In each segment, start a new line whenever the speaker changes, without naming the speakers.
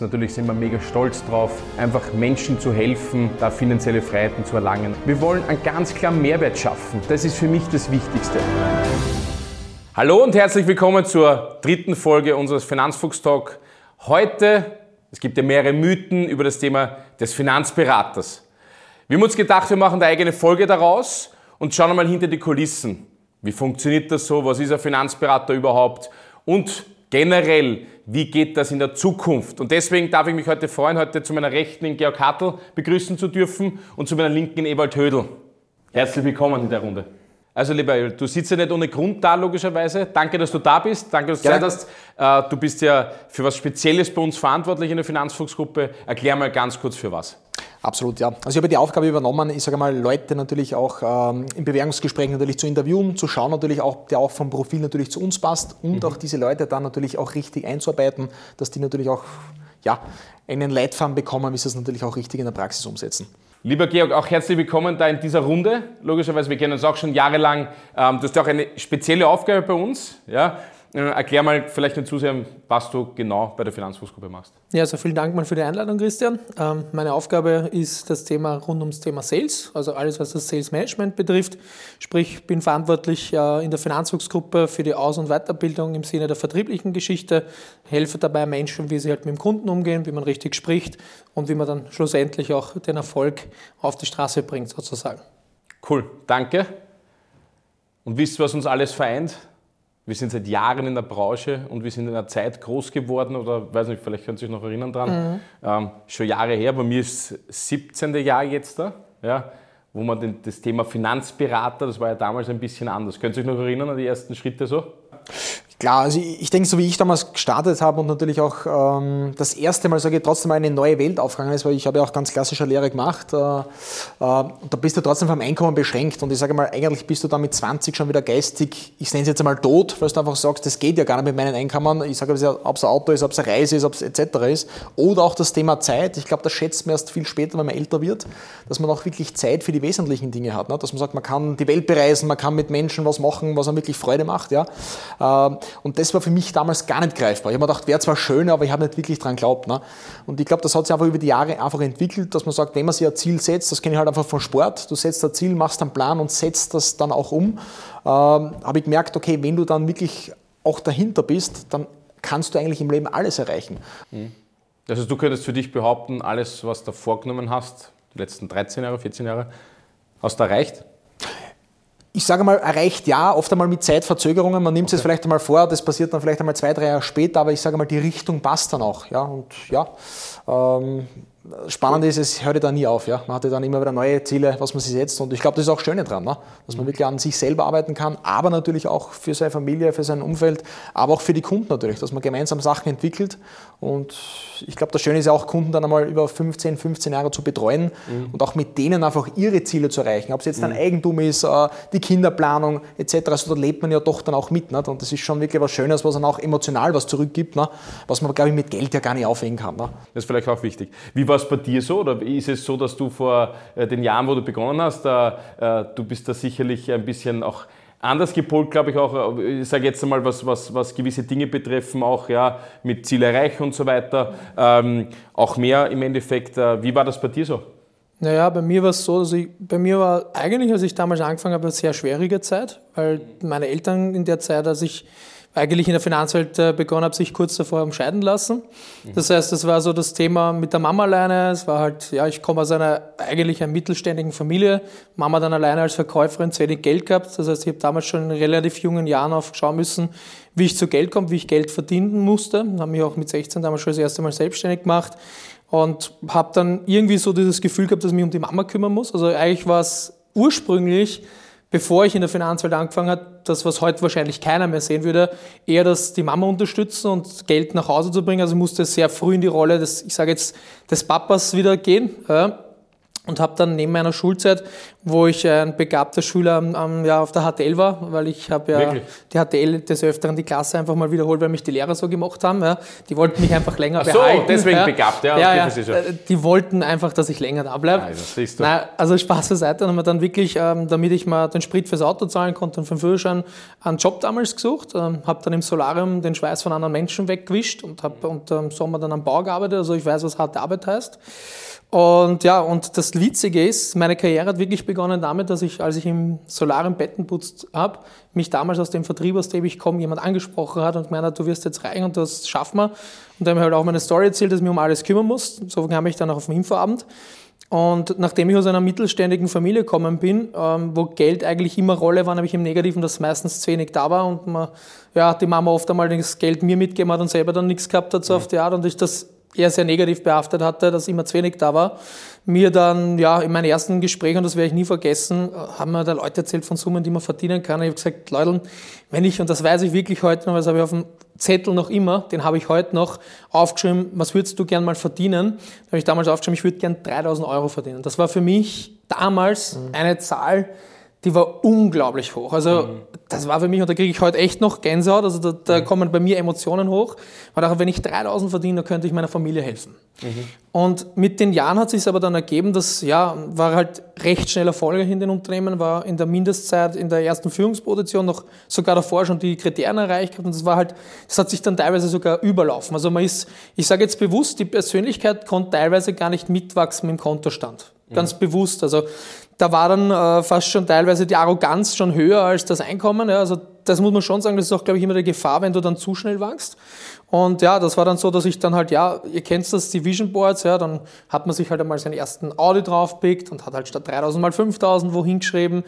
Natürlich sind wir mega stolz drauf, einfach Menschen zu helfen, da finanzielle Freiheiten zu erlangen. Wir wollen einen ganz klaren Mehrwert schaffen. Das ist für mich das Wichtigste. Hallo und herzlich willkommen zur dritten Folge unseres Finanzfuchs Talk. Heute, es gibt ja mehrere Mythen über das Thema des Finanzberaters. Wir haben uns gedacht, wir machen eine eigene Folge daraus und schauen einmal hinter die Kulissen. Wie funktioniert das so? Was ist ein Finanzberater überhaupt? Und generell, wie geht das in der Zukunft? Und deswegen darf ich mich heute freuen, heute zu meiner Rechten in Georg Hartl begrüßen zu dürfen und zu meiner Linken in Ewald Hödel. Herzlich willkommen in der Runde. Also lieber Ewald, du sitzt ja nicht ohne Grund da, logischerweise. Danke, dass du da bist. Danke, dass du Zeit hast. Äh, du bist ja für was Spezielles bei uns verantwortlich in der Finanzfuchsgruppe. Erklär mal ganz kurz für was.
Absolut, ja. Also ich habe die Aufgabe übernommen, ich sage mal, Leute natürlich auch ähm, im Bewerbungsgespräch natürlich zu interviewen, zu schauen natürlich auch, der auch vom Profil natürlich zu uns passt und mhm. auch diese Leute dann natürlich auch richtig einzuarbeiten, dass die natürlich auch ja, einen Leitfaden bekommen, wie sie es natürlich auch richtig in der Praxis umsetzen.
Lieber Georg, auch herzlich willkommen da in dieser Runde. Logischerweise, wir kennen uns auch schon jahrelang. Ähm, du hast ja auch eine spezielle Aufgabe bei uns. Ja? Äh, erklär mal vielleicht den Zusehern, was du genau bei der Finanzfußgruppe machst.
Ja, also vielen Dank mal für die Einladung, Christian. Ähm, meine Aufgabe ist das Thema rund ums Thema Sales, also alles, was das Sales Management betrifft. Sprich, ich bin verantwortlich äh, in der Finanzfuchsgruppe für die Aus- und Weiterbildung im Sinne der vertrieblichen Geschichte, helfe dabei Menschen, wie sie halt mit dem Kunden umgehen, wie man richtig spricht und wie man dann schlussendlich auch den Erfolg auf die Straße bringt, sozusagen.
Cool, danke. Und wisst ihr, was uns alles vereint? Wir sind seit Jahren in der Branche und wir sind in einer Zeit groß geworden oder weiß nicht, vielleicht könnt ihr euch noch erinnern dran, mhm. ähm, schon Jahre her, bei mir ist das 17. Jahr jetzt da, ja, wo man den, das Thema Finanzberater, das war ja damals ein bisschen anders. Könnt ihr euch noch erinnern an die ersten Schritte so?
Klar, also ich, denke, so wie ich damals gestartet habe und natürlich auch ähm, das erste Mal, sage ich, trotzdem eine neue Welt aufgegangen ist, weil ich habe ja auch ganz klassische Lehre gemacht. Äh, äh, da bist du trotzdem vom Einkommen beschränkt und ich sage mal, eigentlich bist du dann mit 20 schon wieder geistig, ich nenne es jetzt einmal tot, weil du einfach sagst, das geht ja gar nicht mit meinen Einkommen. Ich sage, ob es ein Auto ist, ob es eine Reise ist, ob es etc. ist. Oder auch das Thema Zeit. Ich glaube, das schätzt man erst viel später, wenn man älter wird, dass man auch wirklich Zeit für die wesentlichen Dinge hat. Ne? Dass man sagt, man kann die Welt bereisen, man kann mit Menschen was machen, was einem wirklich Freude macht. Ja? Äh, und das war für mich damals gar nicht greifbar. Ich habe mir gedacht, wäre zwar schön, aber ich habe nicht wirklich daran geglaubt. Ne? Und ich glaube, das hat sich einfach über die Jahre einfach entwickelt, dass man sagt, wenn man sich ein Ziel setzt, das kenne ich halt einfach von Sport, du setzt ein Ziel, machst einen Plan und setzt das dann auch um, ähm, habe ich gemerkt, okay, wenn du dann wirklich auch dahinter bist, dann kannst du eigentlich im Leben alles erreichen.
Also du könntest für dich behaupten, alles, was du vorgenommen hast, die letzten 13 Jahre, 14 Jahre, hast du erreicht?
Ich sage mal, erreicht ja, oft einmal mit Zeitverzögerungen. Man nimmt okay. es vielleicht einmal vor, das passiert dann vielleicht einmal zwei, drei Jahre später, aber ich sage mal, die Richtung passt dann auch. Ja, und ja, ähm, Spannend ist, es hört ja da nie auf. Ja? Man hatte dann immer wieder neue Ziele, was man sich setzt. Und ich glaube, das ist auch Schöne dran, ne? dass man wirklich an sich selber arbeiten kann, aber natürlich auch für seine Familie, für sein Umfeld, aber auch für die Kunden natürlich, dass man gemeinsam Sachen entwickelt. Und ich glaube, das Schöne ist ja auch, Kunden dann einmal über 15, 15 Jahre zu betreuen mhm. und auch mit denen einfach ihre Ziele zu erreichen. Ob es jetzt mhm. ein Eigentum ist, äh, die Kinderplanung etc. Also da lebt man ja doch dann auch mit. Nicht? Und das ist schon wirklich was Schönes, was dann auch emotional was zurückgibt, ne? was man, glaube ich, mit Geld ja gar nicht aufhängen kann. Ne?
Das ist vielleicht auch wichtig. Wie war es bei dir so? Oder ist es so, dass du vor äh, den Jahren, wo du begonnen hast, äh, du bist da sicherlich ein bisschen auch anders gepolt, glaube ich auch, ich sage jetzt einmal, was, was, was gewisse Dinge betreffen, auch ja, mit Zielerreichen und so weiter, ähm, auch mehr im Endeffekt. Äh, wie war das bei dir so?
Naja, bei mir war es so, dass ich, bei mir war eigentlich, als ich damals angefangen habe, eine sehr schwierige Zeit, weil meine Eltern in der Zeit, als ich eigentlich in der Finanzwelt äh, begonnen habe, sich kurz davor haben scheiden lassen. Das heißt, das war so das Thema mit der Mama alleine. Es war halt, ja, ich komme aus einer eigentlich einer mittelständigen Familie. Mama dann alleine als Verkäuferin zu wenig Geld gehabt. Das heißt, ich habe damals schon in relativ jungen Jahren aufschauen müssen, wie ich zu Geld komme, wie ich Geld verdienen musste. Habe mich auch mit 16 damals schon das erste Mal selbstständig gemacht und habe dann irgendwie so dieses Gefühl gehabt, dass ich mich um die Mama kümmern muss. Also eigentlich war es ursprünglich bevor ich in der Finanzwelt angefangen habe, das, was heute wahrscheinlich keiner mehr sehen würde, eher das die Mama unterstützen und Geld nach Hause zu bringen. Also ich musste sehr früh in die Rolle des, ich sage jetzt, des Papas wieder gehen. Ja. Und habe dann neben meiner Schulzeit, wo ich ein begabter Schüler ähm, ja, auf der HTL war, weil ich habe ja Wirklich? die HTL des Öfteren die Klasse einfach mal wiederholt, weil mich die Lehrer so gemacht haben. Ja. Die wollten mich einfach länger Ach so, behalten.
deswegen ja. begabt, ja.
ja, ja. Äh, die wollten einfach, dass ich länger da bleibe. Also, also Spaß beiseite, haben wir dann wirklich, ähm, damit ich mal den Sprit fürs Auto zahlen konnte und für den Führerschein, einen Job damals gesucht. Ähm, habe dann im Solarium den Schweiß von anderen Menschen weggewischt und habe und ähm, Sommer dann am Bau gearbeitet. Also ich weiß, was harte Arbeit heißt. Und ja, und das Witzige ist, meine Karriere hat wirklich begonnen damit, dass ich, als ich im Solaren Betten putzt habe, mich damals aus dem Vertrieb, aus dem ich komme, jemand angesprochen hat und gemeint hat, du wirst jetzt reich und das schaffen wir. Und dann habe ich halt auch meine Story erzählt, dass ich mich um alles kümmern muss. So kam ich dann auch auf den Infoabend. Und nachdem ich aus einer mittelständigen Familie gekommen bin, ähm, wo Geld eigentlich immer Rolle war, habe ich im Negativen, dass meistens zu wenig da war und man, ja, die Mama oft einmal das Geld mir mitgegeben hat und selber dann nichts gehabt hat, so auf die Art. Und ich das eher sehr negativ behaftet hatte, dass immer zu wenig da war. Mir dann, ja, in meinen ersten Gesprächen, und das werde ich nie vergessen, haben mir da Leute erzählt von Summen, die man verdienen kann. Ich habe gesagt, Leute, wenn ich, und das weiß ich wirklich heute noch, weil das habe ich auf dem Zettel noch immer, den habe ich heute noch aufgeschrieben, was würdest du gern mal verdienen? Da habe ich damals aufgeschrieben, ich würde gern 3000 Euro verdienen. Das war für mich damals mhm. eine Zahl, die war unglaublich hoch. Also mhm. das war für mich, und da kriege ich heute echt noch Gänsehaut, also da, da mhm. kommen bei mir Emotionen hoch. Und auch wenn ich 3000 verdiene, dann könnte ich meiner Familie helfen. Mhm. Und mit den Jahren hat sich aber dann ergeben, dass, ja, war halt recht schnell erfolgreich in den Unternehmen, war in der Mindestzeit in der ersten Führungsposition noch sogar davor schon die Kriterien erreicht gehabt und das war halt, das hat sich dann teilweise sogar überlaufen. Also man ist, ich sage jetzt bewusst, die Persönlichkeit konnte teilweise gar nicht mitwachsen mit dem Kontostand. Ganz mhm. bewusst. Also da war dann äh, fast schon teilweise die Arroganz schon höher als das Einkommen. Ja, also das muss man schon sagen, das ist auch, glaube ich, immer die Gefahr, wenn du dann zu schnell wachst. Und ja, das war dann so, dass ich dann halt, ja, ihr kennt das, die Vision Boards, ja, dann hat man sich halt einmal seinen ersten Audi draufpickt und hat halt statt 3000 mal 5000 wohin geschrieben.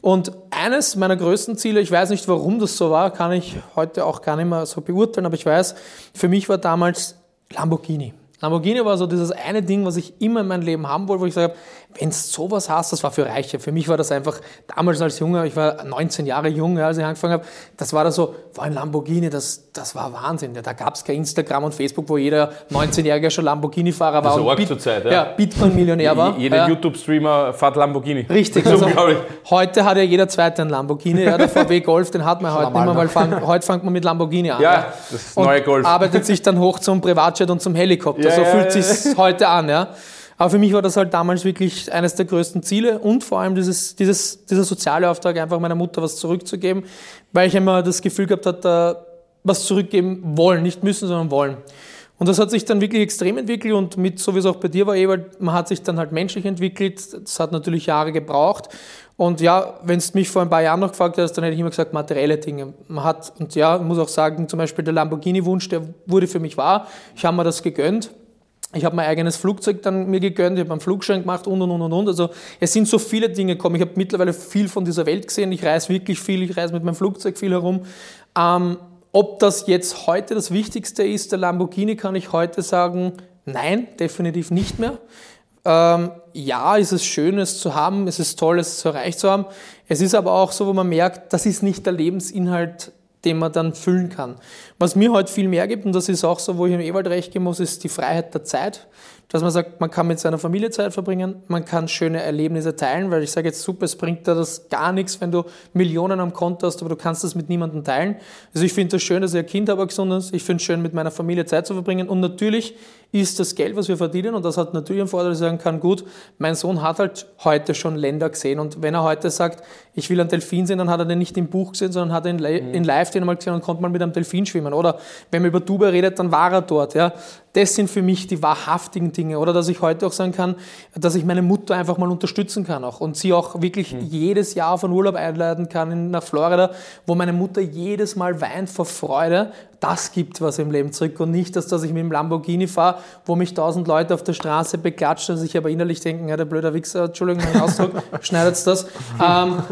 Und eines meiner größten Ziele, ich weiß nicht, warum das so war, kann ich heute auch gar nicht mehr so beurteilen, aber ich weiß, für mich war damals Lamborghini. Lamborghini war so dieses eine Ding, was ich immer in meinem Leben haben wollte, wo ich sage, wenn es sowas hast, das war für Reiche. Für mich war das einfach, damals als Junge, ich war 19 Jahre jung, als ich angefangen habe, das war da so, war ein Lamborghini, das, das war Wahnsinn. Ja, da gab es kein Instagram und Facebook, wo jeder 19-Jährige schon Lamborghini-Fahrer war. Das
und Bit zur Zeit, ja.
ja Bitcoin-Millionär war.
Jeder ja. YouTube-Streamer fährt Lamborghini.
Richtig. Also, heute hat ja jeder Zweite einen Lamborghini. Ja, der VW Golf, den hat man heute nicht mehr, weil fang, heute fängt man mit Lamborghini an.
Ja, das neue Golf.
arbeitet sich dann hoch zum Privatjet und zum Helikopter. Ja, so ja, fühlt ja, sich heute an. Ja. Aber für mich war das halt damals wirklich eines der größten Ziele und vor allem dieses, dieses, dieser soziale Auftrag, einfach meiner Mutter was zurückzugeben, weil ich immer das Gefühl gehabt habe, was zurückgeben wollen, nicht müssen, sondern wollen. Und das hat sich dann wirklich extrem entwickelt und mit, so wie es auch bei dir war, Ewald, man hat sich dann halt menschlich entwickelt. Das hat natürlich Jahre gebraucht. Und ja, wenn es mich vor ein paar Jahren noch gefragt hättest, dann hätte ich immer gesagt, materielle Dinge. Man hat, und ja, muss auch sagen, zum Beispiel der Lamborghini-Wunsch, der wurde für mich wahr. Ich habe mir das gegönnt. Ich habe mein eigenes Flugzeug dann mir gegönnt, ich habe einen Flugschein gemacht und und und und. Also es sind so viele Dinge gekommen. Ich habe mittlerweile viel von dieser Welt gesehen. Ich reise wirklich viel, ich reise mit meinem Flugzeug viel herum. Ähm, ob das jetzt heute das Wichtigste ist, der Lamborghini, kann ich heute sagen, nein, definitiv nicht mehr. Ähm, ja, ist es schön, es zu haben, es ist toll, es erreicht zu haben. Es ist aber auch so, wo man merkt, das ist nicht der Lebensinhalt den man dann füllen kann. Was mir heute viel mehr gibt, und das ist auch so, wo ich im Ewald recht geben muss, ist die Freiheit der Zeit. Dass man sagt, man kann mit seiner Familie Zeit verbringen, man kann schöne Erlebnisse teilen, weil ich sage jetzt super, es bringt da das gar nichts, wenn du Millionen am Konto hast, aber du kannst das mit niemandem teilen. Also ich finde das schön, dass ein Kind habe, gesund ist. Ich finde es schön, mit meiner Familie Zeit zu verbringen. Und natürlich ist das Geld, was wir verdienen, und das hat natürlich einen Vorteil, dass ich sagen kann, gut, mein Sohn hat halt heute schon Länder gesehen und wenn er heute sagt, ich will einen Delfin sehen, dann hat er den nicht im Buch gesehen, sondern hat er in, mhm. in live den einmal gesehen und konnte mal mit einem Delfin schwimmen. Oder wenn man über Dubai redet, dann war er dort. Ja. Das sind für mich die wahrhaftigen Dinge. Oder dass ich heute auch sagen kann, dass ich meine Mutter einfach mal unterstützen kann auch und sie auch wirklich mhm. jedes Jahr von Urlaub einladen kann nach Florida, wo meine Mutter jedes Mal weint vor Freude, das gibt was im Leben zurück und nicht, dass, dass ich mit dem Lamborghini fahre, wo mich tausend Leute auf der Straße beklatschen und sich aber innerlich denken, ja, der blöde Wichser, Entschuldigung, mein Ausdruck, schneidet das. Ähm,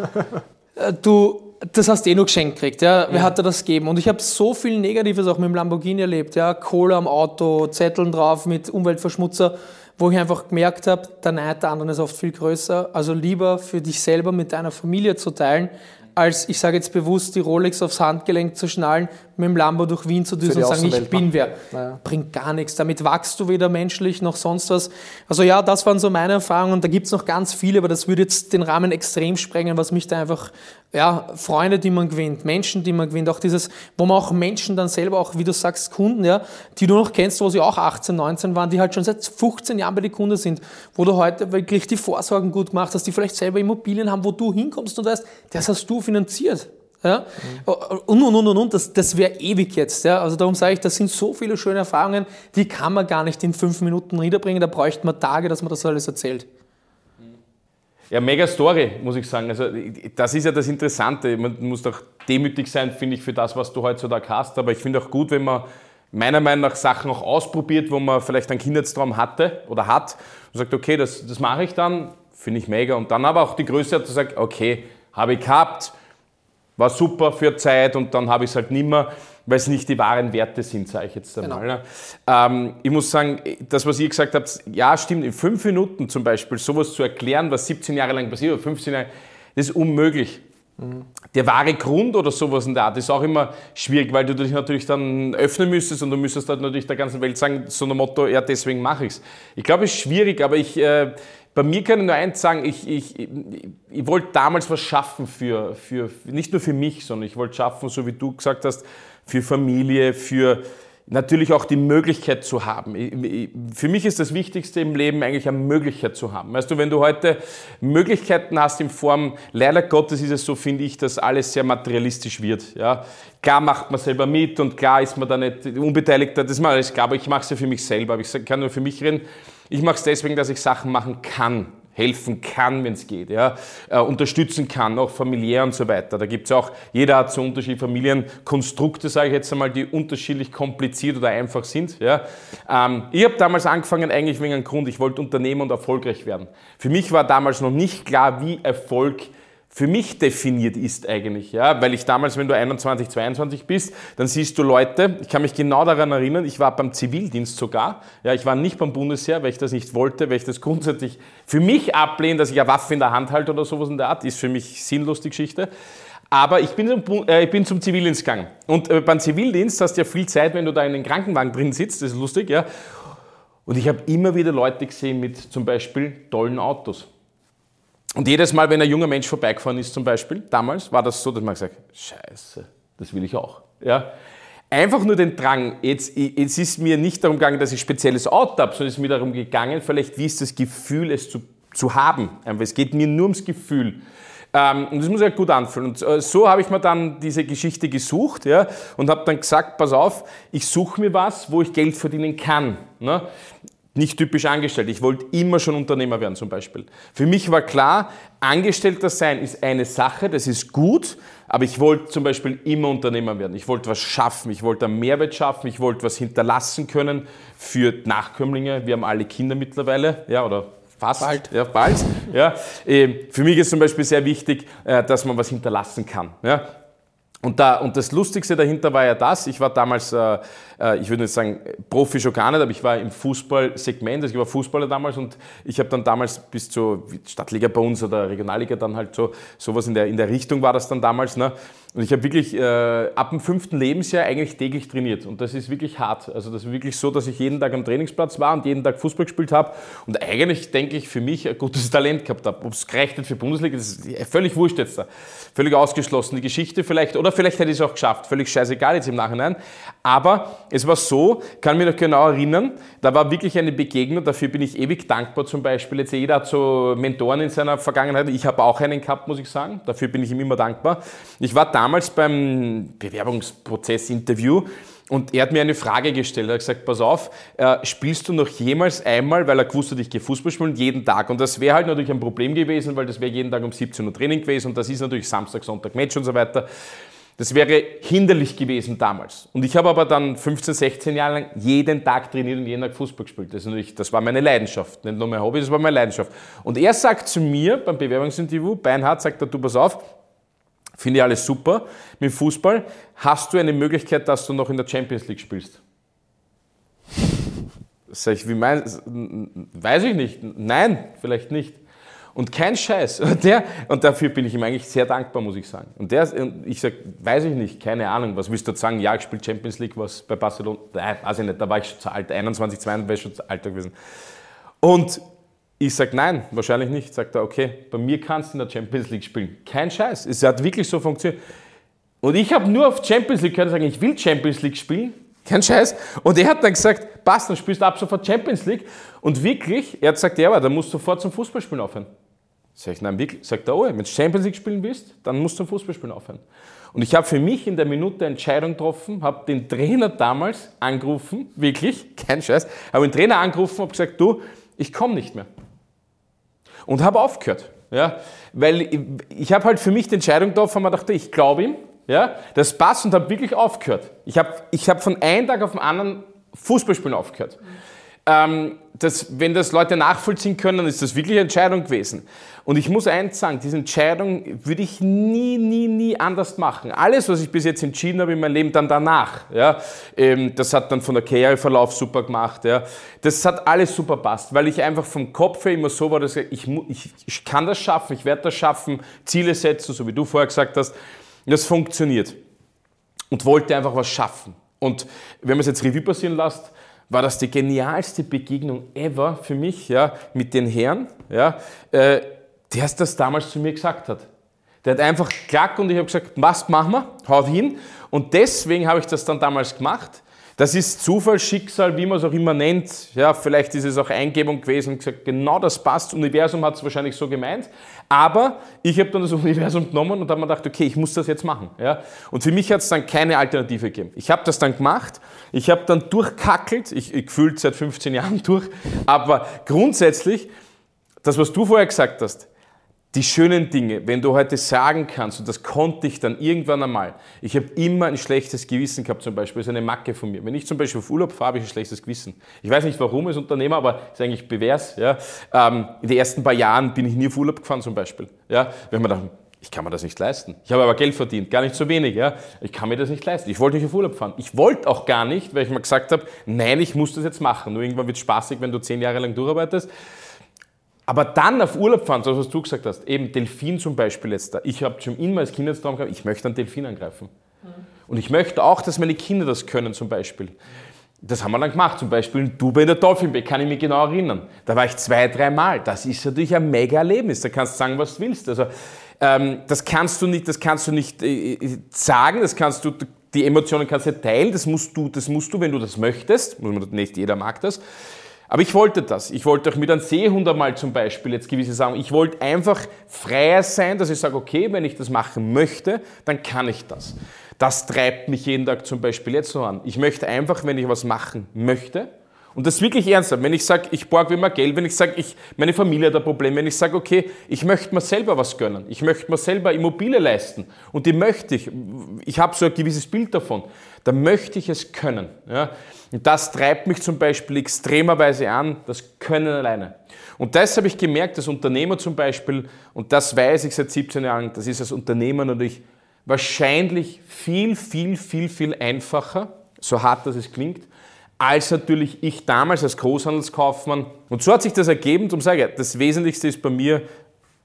äh, du, das hast du eh nur geschenkt gekriegt, ja. Wer ja. hat dir das gegeben? Und ich habe so viel Negatives auch mit dem Lamborghini erlebt, ja. Kohle am Auto, Zetteln drauf mit Umweltverschmutzer, wo ich einfach gemerkt habe, der Neid der anderen ist oft viel größer. Also lieber für dich selber mit deiner Familie zu teilen, als ich sage jetzt bewusst, die Rolex aufs Handgelenk zu schnallen, mit dem Lambo durch Wien zu düsen und sagen, ich bin wer. Naja. Bringt gar nichts. Damit wachst du weder menschlich noch sonst was. Also ja, das waren so meine Erfahrungen. Da gibt es noch ganz viele, aber das würde jetzt den Rahmen extrem sprengen, was mich da einfach, ja, Freunde, die man gewinnt, Menschen, die man gewinnt, auch dieses, wo man auch Menschen dann selber, auch wie du sagst, Kunden, ja, die du noch kennst, wo sie auch 18, 19 waren, die halt schon seit 15 Jahren bei den Kunden sind, wo du heute wirklich die Vorsorgen gut gemacht hast, die vielleicht selber Immobilien haben, wo du hinkommst und weißt, das hast du finanziert. Ja? Und, und, und, und, und, das, das wäre ewig jetzt. Ja? Also darum sage ich, das sind so viele schöne Erfahrungen, die kann man gar nicht in fünf Minuten niederbringen, da bräuchte man Tage, dass man das alles erzählt.
Ja, mega Story, muss ich sagen. Also, das ist ja das Interessante. Man muss doch demütig sein, finde ich, für das, was du heutzutage hast. Aber ich finde auch gut, wenn man meiner Meinung nach Sachen auch ausprobiert, wo man vielleicht einen Kindheitstraum hatte oder hat und sagt, okay, das, das mache ich dann, finde ich mega. Und dann aber auch die Größe hat zu sagen, okay, habe ich gehabt, war super für Zeit und dann habe ich es halt nimmer, weil es nicht die wahren Werte sind, sage ich jetzt einmal. Genau. Ne? Ähm, ich muss sagen, das, was ihr gesagt habt, ja, stimmt, in fünf Minuten zum Beispiel sowas zu erklären, was 17 Jahre lang passiert oder 15 Jahre, das ist unmöglich. Mhm. Der wahre Grund oder sowas in der Art ist auch immer schwierig, weil du dich natürlich dann öffnen müsstest und du müsstest halt natürlich der ganzen Welt sagen, so ein Motto, ja, deswegen mache ich es. Ich glaube, es ist schwierig, aber ich, äh, bei mir kann ich nur eins sagen, ich, ich, ich, ich wollte damals was schaffen für, für, nicht nur für mich, sondern ich wollte schaffen, so wie du gesagt hast, für Familie, für natürlich auch die Möglichkeit zu haben. Für mich ist das Wichtigste im Leben eigentlich eine Möglichkeit zu haben. Weißt du, wenn du heute Möglichkeiten hast in Form, leider Gottes ist es so, finde ich, dass alles sehr materialistisch wird. Ja? Klar macht man selber mit und klar ist man da nicht unbeteiligt, das ist mir alles klar, aber ich mache es ja für mich selber, ich kann nur für mich reden. Ich mache es deswegen, dass ich Sachen machen kann, helfen kann, wenn es geht, ja, äh, unterstützen kann, auch familiär und so weiter. Da gibt es auch, jeder hat so unterschiedliche Familienkonstrukte, sage ich jetzt einmal, die unterschiedlich kompliziert oder einfach sind. Ja. Ähm, ich habe damals angefangen eigentlich wegen einem Grund, ich wollte Unternehmer und erfolgreich werden. Für mich war damals noch nicht klar, wie Erfolg für mich definiert ist eigentlich. Ja? Weil ich damals, wenn du 21, 22 bist, dann siehst du Leute, ich kann mich genau daran erinnern, ich war beim Zivildienst sogar, ja, ich war nicht beim Bundesheer, weil ich das nicht wollte, weil ich das grundsätzlich für mich ablehne, dass ich eine Waffe in der Hand halte oder sowas in der Art, ist für mich sinnlos die Geschichte. Aber ich bin zum, äh, ich bin zum Zivildienst gegangen. Und äh, beim Zivildienst hast du ja viel Zeit, wenn du da in den Krankenwagen drin sitzt, das ist lustig, ja. Und ich habe immer wieder Leute gesehen mit zum Beispiel tollen Autos. Und jedes Mal, wenn ein junger Mensch vorbeigefahren ist, zum Beispiel, damals, war das so, dass man gesagt hat, scheiße, das will ich auch. Ja? Einfach nur den Drang, jetzt, jetzt ist mir nicht darum gegangen, dass ich spezielles Auto habe, sondern es ist mir darum gegangen, vielleicht wie ist das Gefühl, es zu, zu haben. Einfach, es geht mir nur ums Gefühl. Ähm, und das muss ja gut anfühlen. Und äh, so habe ich mir dann diese Geschichte gesucht ja, und habe dann gesagt, pass auf, ich suche mir was, wo ich Geld verdienen kann. Ne? Nicht typisch angestellt. Ich wollte immer schon Unternehmer werden zum Beispiel. Für mich war klar, Angestellter sein ist eine Sache, das ist gut, aber ich wollte zum Beispiel immer Unternehmer werden. Ich wollte was schaffen, ich wollte einen Mehrwert schaffen, ich wollte was hinterlassen können für Nachkömmlinge. Wir haben alle Kinder mittlerweile, ja, oder fast. Bald. Ja, bald. Ja. Ähm, für mich ist zum Beispiel sehr wichtig, äh, dass man was hinterlassen kann. Ja. Und, da, und das Lustigste dahinter war ja das, ich war damals, äh, ich würde nicht sagen Profi schon gar nicht, aber ich war im Fußballsegment, also ich war Fußballer damals und ich habe dann damals bis zur Stadtliga bei uns oder Regionalliga dann halt so, sowas in der, in der Richtung war das dann damals. Ne? Und ich habe wirklich äh, ab dem fünften Lebensjahr eigentlich täglich trainiert. Und das ist wirklich hart. Also das ist wirklich so, dass ich jeden Tag am Trainingsplatz war und jeden Tag Fußball gespielt habe. Und eigentlich, denke ich, für mich ein gutes Talent gehabt habe. Ob es gereicht hat für Bundesliga, das ist völlig wurscht jetzt da. Völlig ausgeschlossen. Die Geschichte vielleicht, oder vielleicht hätte ich es auch geschafft. Völlig scheißegal jetzt im Nachhinein. Aber es war so, kann mich noch genau erinnern, da war wirklich eine Begegnung, dafür bin ich ewig dankbar zum Beispiel. Jetzt jeder hat so Mentoren in seiner Vergangenheit. Ich habe auch einen gehabt, muss ich sagen. Dafür bin ich ihm immer dankbar. Ich war damals beim Bewerbungsprozess-Interview und er hat mir eine Frage gestellt. Er hat gesagt, pass auf, äh, spielst du noch jemals einmal, weil er gewusst hat, ich gehe Fußball spielen, jeden Tag. Und das wäre halt natürlich ein Problem gewesen, weil das wäre jeden Tag um 17 Uhr Training gewesen und das ist natürlich Samstag, Sonntag Match und so weiter. Das wäre hinderlich gewesen damals. Und ich habe aber dann 15, 16 Jahre lang jeden Tag trainiert und jeden Tag Fußball gespielt. Das, das war meine Leidenschaft. Nicht nur mein Hobby, das war meine Leidenschaft. Und er sagt zu mir beim Bewerbungsinterview, Beinhard, sagt er, du pass auf, Finde ich alles super. Mit Fußball hast du eine Möglichkeit, dass du noch in der Champions League spielst. Sag ich, wie mein, weiß ich nicht. Nein, vielleicht nicht. Und kein Scheiß. Und, der, und dafür bin ich ihm eigentlich sehr dankbar, muss ich sagen. Und der, ich sage, weiß ich nicht, keine Ahnung, was willst du jetzt sagen? Ja, ich spiele Champions League, was bei Barcelona, nein, weiß ich nicht, da war ich schon zu alt, 21, 22 wäre ich schon zu alt gewesen. Und ich sage, nein, wahrscheinlich nicht. Sagt er, okay, bei mir kannst du in der Champions League spielen. Kein Scheiß. Es hat wirklich so funktioniert. Und ich habe nur auf Champions League können sagen, ich will Champions League spielen. Kein Scheiß. Und er hat dann gesagt, passt, dann spielst du ab sofort Champions League. Und wirklich, er hat gesagt, ja, aber dann musst du sofort zum Fußballspielen aufhören. Sag ich, nein, wirklich? Sagt er, oh, wenn du Champions League spielen willst, dann musst du zum Fußballspielen aufhören. Und ich habe für mich in der Minute eine Entscheidung getroffen, habe den Trainer damals angerufen, wirklich, kein Scheiß, habe den Trainer angerufen und gesagt, du, ich komme nicht mehr. Und habe aufgehört. Ja, weil ich, ich habe halt für mich die Entscheidung getroffen mir gedacht, ich glaube ihm, ja, das passt und habe wirklich aufgehört. Ich habe ich hab von einem Tag auf den anderen Fußballspielen aufgehört. Mhm. Ähm, das, wenn das Leute nachvollziehen können, dann ist das wirklich eine Entscheidung gewesen. Und ich muss eins sagen, diese Entscheidung würde ich nie, nie, nie anders machen. Alles, was ich bis jetzt entschieden habe in meinem Leben, dann danach. Ja, ähm, das hat dann von der Karriereverlauf super gemacht. Ja, das hat alles super passt, weil ich einfach vom Kopf her immer so war, dass ich, ich, ich kann das schaffen, ich werde das schaffen, Ziele setzen, so wie du vorher gesagt hast. Das funktioniert. Und wollte einfach was schaffen. Und wenn man es jetzt Revue passieren lässt, war das die genialste Begegnung ever für mich ja, mit den Herren, ja, äh, der das damals zu mir gesagt hat. Der hat einfach klack und ich habe gesagt, was machen wir? Haut hin. Und deswegen habe ich das dann damals gemacht. Das ist Zufall, Schicksal, wie man es auch immer nennt. Ja, vielleicht ist es auch Eingebung gewesen und gesagt, genau das passt. Das Universum hat es wahrscheinlich so gemeint. Aber ich habe dann das Universum genommen und habe mir gedacht, okay, ich muss das jetzt machen. Ja? Und für mich hat es dann keine Alternative gegeben. Ich habe das dann gemacht. Ich habe dann durchkackelt. Ich, ich gefühlt seit 15 Jahren durch. Aber grundsätzlich, das, was du vorher gesagt hast, die schönen Dinge, wenn du heute sagen kannst, und das konnte ich dann irgendwann einmal, ich habe immer ein schlechtes Gewissen gehabt zum Beispiel, das ist eine Macke von mir. Wenn ich zum Beispiel auf Urlaub fahre, habe ich ein schlechtes Gewissen. Ich weiß nicht warum als Unternehmer, aber ist eigentlich bewährs. Ja. Ähm, in den ersten paar Jahren bin ich nie auf Urlaub gefahren zum Beispiel. Ja. Wenn man dachte, ich kann mir das nicht leisten. Ich habe aber Geld verdient, gar nicht so wenig. Ja. Ich kann mir das nicht leisten. Ich wollte nicht auf Urlaub fahren. Ich wollte auch gar nicht, weil ich mir gesagt habe, nein, ich muss das jetzt machen. Nur irgendwann wird es spaßig, wenn du zehn Jahre lang durcharbeitest. Aber dann auf Urlaub fahren, so was du gesagt hast, eben Delfin zum Beispiel jetzt da. Ich habe schon immer als Kindestraum gehabt, ich möchte einen Delfin angreifen. Mhm. Und ich möchte auch, dass meine Kinder das können zum Beispiel. Das haben wir dann gemacht, zum Beispiel in Dubai in der Dolphin Bay, kann ich mich genau erinnern. Da war ich zwei, dreimal. Das ist natürlich ein mega Erlebnis. Da kannst du sagen, was du willst. Also, ähm, das kannst du nicht, das kannst du nicht äh, äh sagen, das kannst du, die Emotionen kannst du teilen, das musst du, das musst du, wenn du das möchtest. Nicht jeder mag das. Aber ich wollte das. Ich wollte auch mit einem Seehund einmal zum Beispiel jetzt gewisse Sachen. Ich wollte einfach freier sein, dass ich sage, okay, wenn ich das machen möchte, dann kann ich das. Das treibt mich jeden Tag zum Beispiel jetzt so an. Ich möchte einfach, wenn ich was machen möchte, und das wirklich ernsthaft, wenn ich sage, ich borge mir Geld, wenn ich sage, ich, meine Familie hat ein Problem, wenn ich sage, okay, ich möchte mir selber was gönnen, ich möchte mir selber Immobilie leisten und die möchte ich, ich habe so ein gewisses Bild davon, dann möchte ich es können. Ja? Und das treibt mich zum Beispiel extremerweise an, das Können alleine. Und das habe ich gemerkt, als Unternehmer zum Beispiel, und das weiß ich seit 17 Jahren, das ist als Unternehmer natürlich wahrscheinlich viel, viel, viel, viel einfacher, so hart das es klingt, als natürlich ich damals als Großhandelskaufmann. Und so hat sich das ergeben, um zu sagen, das Wesentlichste ist bei mir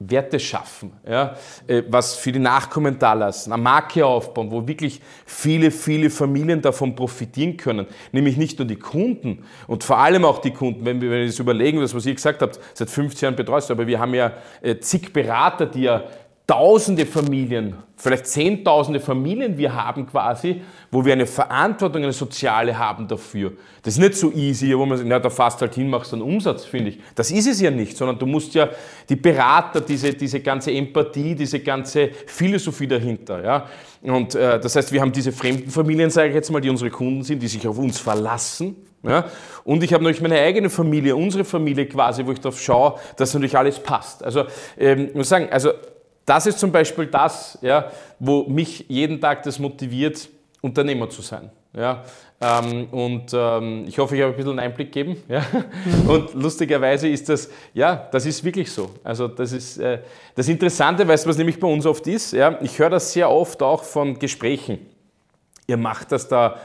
Werte schaffen, ja, äh, was für die Nachkommen da lassen, eine Marke aufbauen, wo wirklich viele, viele Familien davon profitieren können. Nämlich nicht nur die Kunden und vor allem auch die Kunden, wenn wir, wenn wir das überlegen, was ihr gesagt habt, seit 15 Jahren betreust, aber wir haben ja äh, zig Berater, die ja tausende Familien, vielleicht zehntausende Familien wir haben quasi, wo wir eine Verantwortung, eine soziale haben dafür. Das ist nicht so easy, wo man sagt, na, da fast halt hin, machst einen Umsatz, finde ich. Das ist es ja nicht, sondern du musst ja die Berater, diese, diese ganze Empathie, diese ganze Philosophie dahinter, ja. Und äh, das heißt, wir haben diese fremden Familien, sage ich jetzt mal, die unsere Kunden sind, die sich auf uns verlassen, ja? Und ich habe natürlich meine eigene Familie, unsere Familie quasi, wo ich darauf schaue, dass natürlich alles passt. Also ähm, muss sagen, also das ist zum Beispiel das, ja, wo mich jeden Tag das motiviert, Unternehmer zu sein. Ja, ähm, und ähm, ich hoffe, ich habe ein bisschen einen Einblick gegeben. Ja? Und lustigerweise ist das, ja, das ist wirklich so. Also das ist äh, das Interessante, weißt du, was nämlich bei uns oft ist? Ja? Ich höre das sehr oft auch von Gesprächen. Ihr macht das da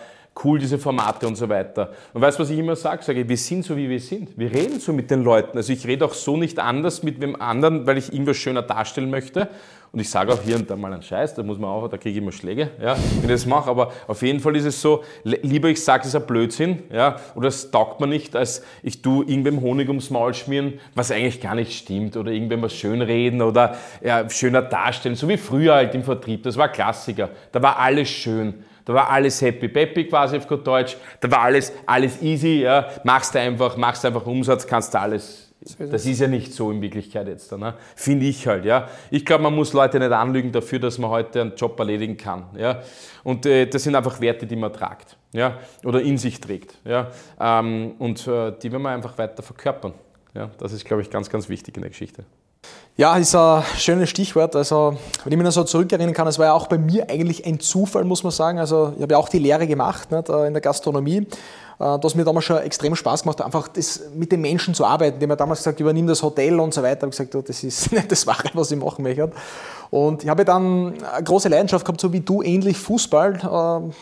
cool diese Formate und so weiter. Und weißt du, was ich immer sage? Sage, wir sind so, wie wir sind. Wir reden so mit den Leuten. Also ich rede auch so nicht anders mit dem anderen, weil ich irgendwas schöner darstellen möchte. Und ich sage auch hier und da mal einen Scheiß, da muss man auch, da kriege ich immer Schläge, ja, wenn ich das mache. Aber auf jeden Fall ist es so, lieber ich sage, es ist ein Blödsinn, ja, oder es taugt mir nicht, als ich tu irgendwem Honig ums Maul schmieren, was eigentlich gar nicht stimmt, oder irgendwem was schönreden oder ja, schöner darstellen, so wie früher halt im Vertrieb. Das war Klassiker. Da war alles schön. Da war alles happy peppy quasi auf gut Deutsch. Da war alles, alles easy. Ja. Machst du einfach, machst einfach Umsatz, kannst du alles. Das ist ja nicht so in Wirklichkeit jetzt, ne? finde ich halt. Ja. Ich glaube, man muss Leute nicht anlügen dafür, dass man heute einen Job erledigen kann. Ja. Und äh, das sind einfach Werte, die man tragt ja. oder in sich trägt. Ja. Ähm, und äh, die werden wir einfach weiter verkörpern. Ja. Das ist, glaube ich, ganz, ganz wichtig in der Geschichte.
Ja, ist ein schönes Stichwort. Also, wenn ich mich noch so zurückerinnern kann, es war ja auch bei mir eigentlich ein Zufall, muss man sagen. Also, ich habe ja auch die Lehre gemacht nicht, äh, in der Gastronomie. Äh, das mir damals schon extrem Spaß gemacht, einfach das mit den Menschen zu arbeiten. Die haben mir damals gesagt, übernimm das Hotel und so weiter. Ich habe gesagt, das ist nicht das Wahre, was ich machen möchte. Und ich habe dann eine große Leidenschaft gehabt, so wie du, ähnlich Fußball.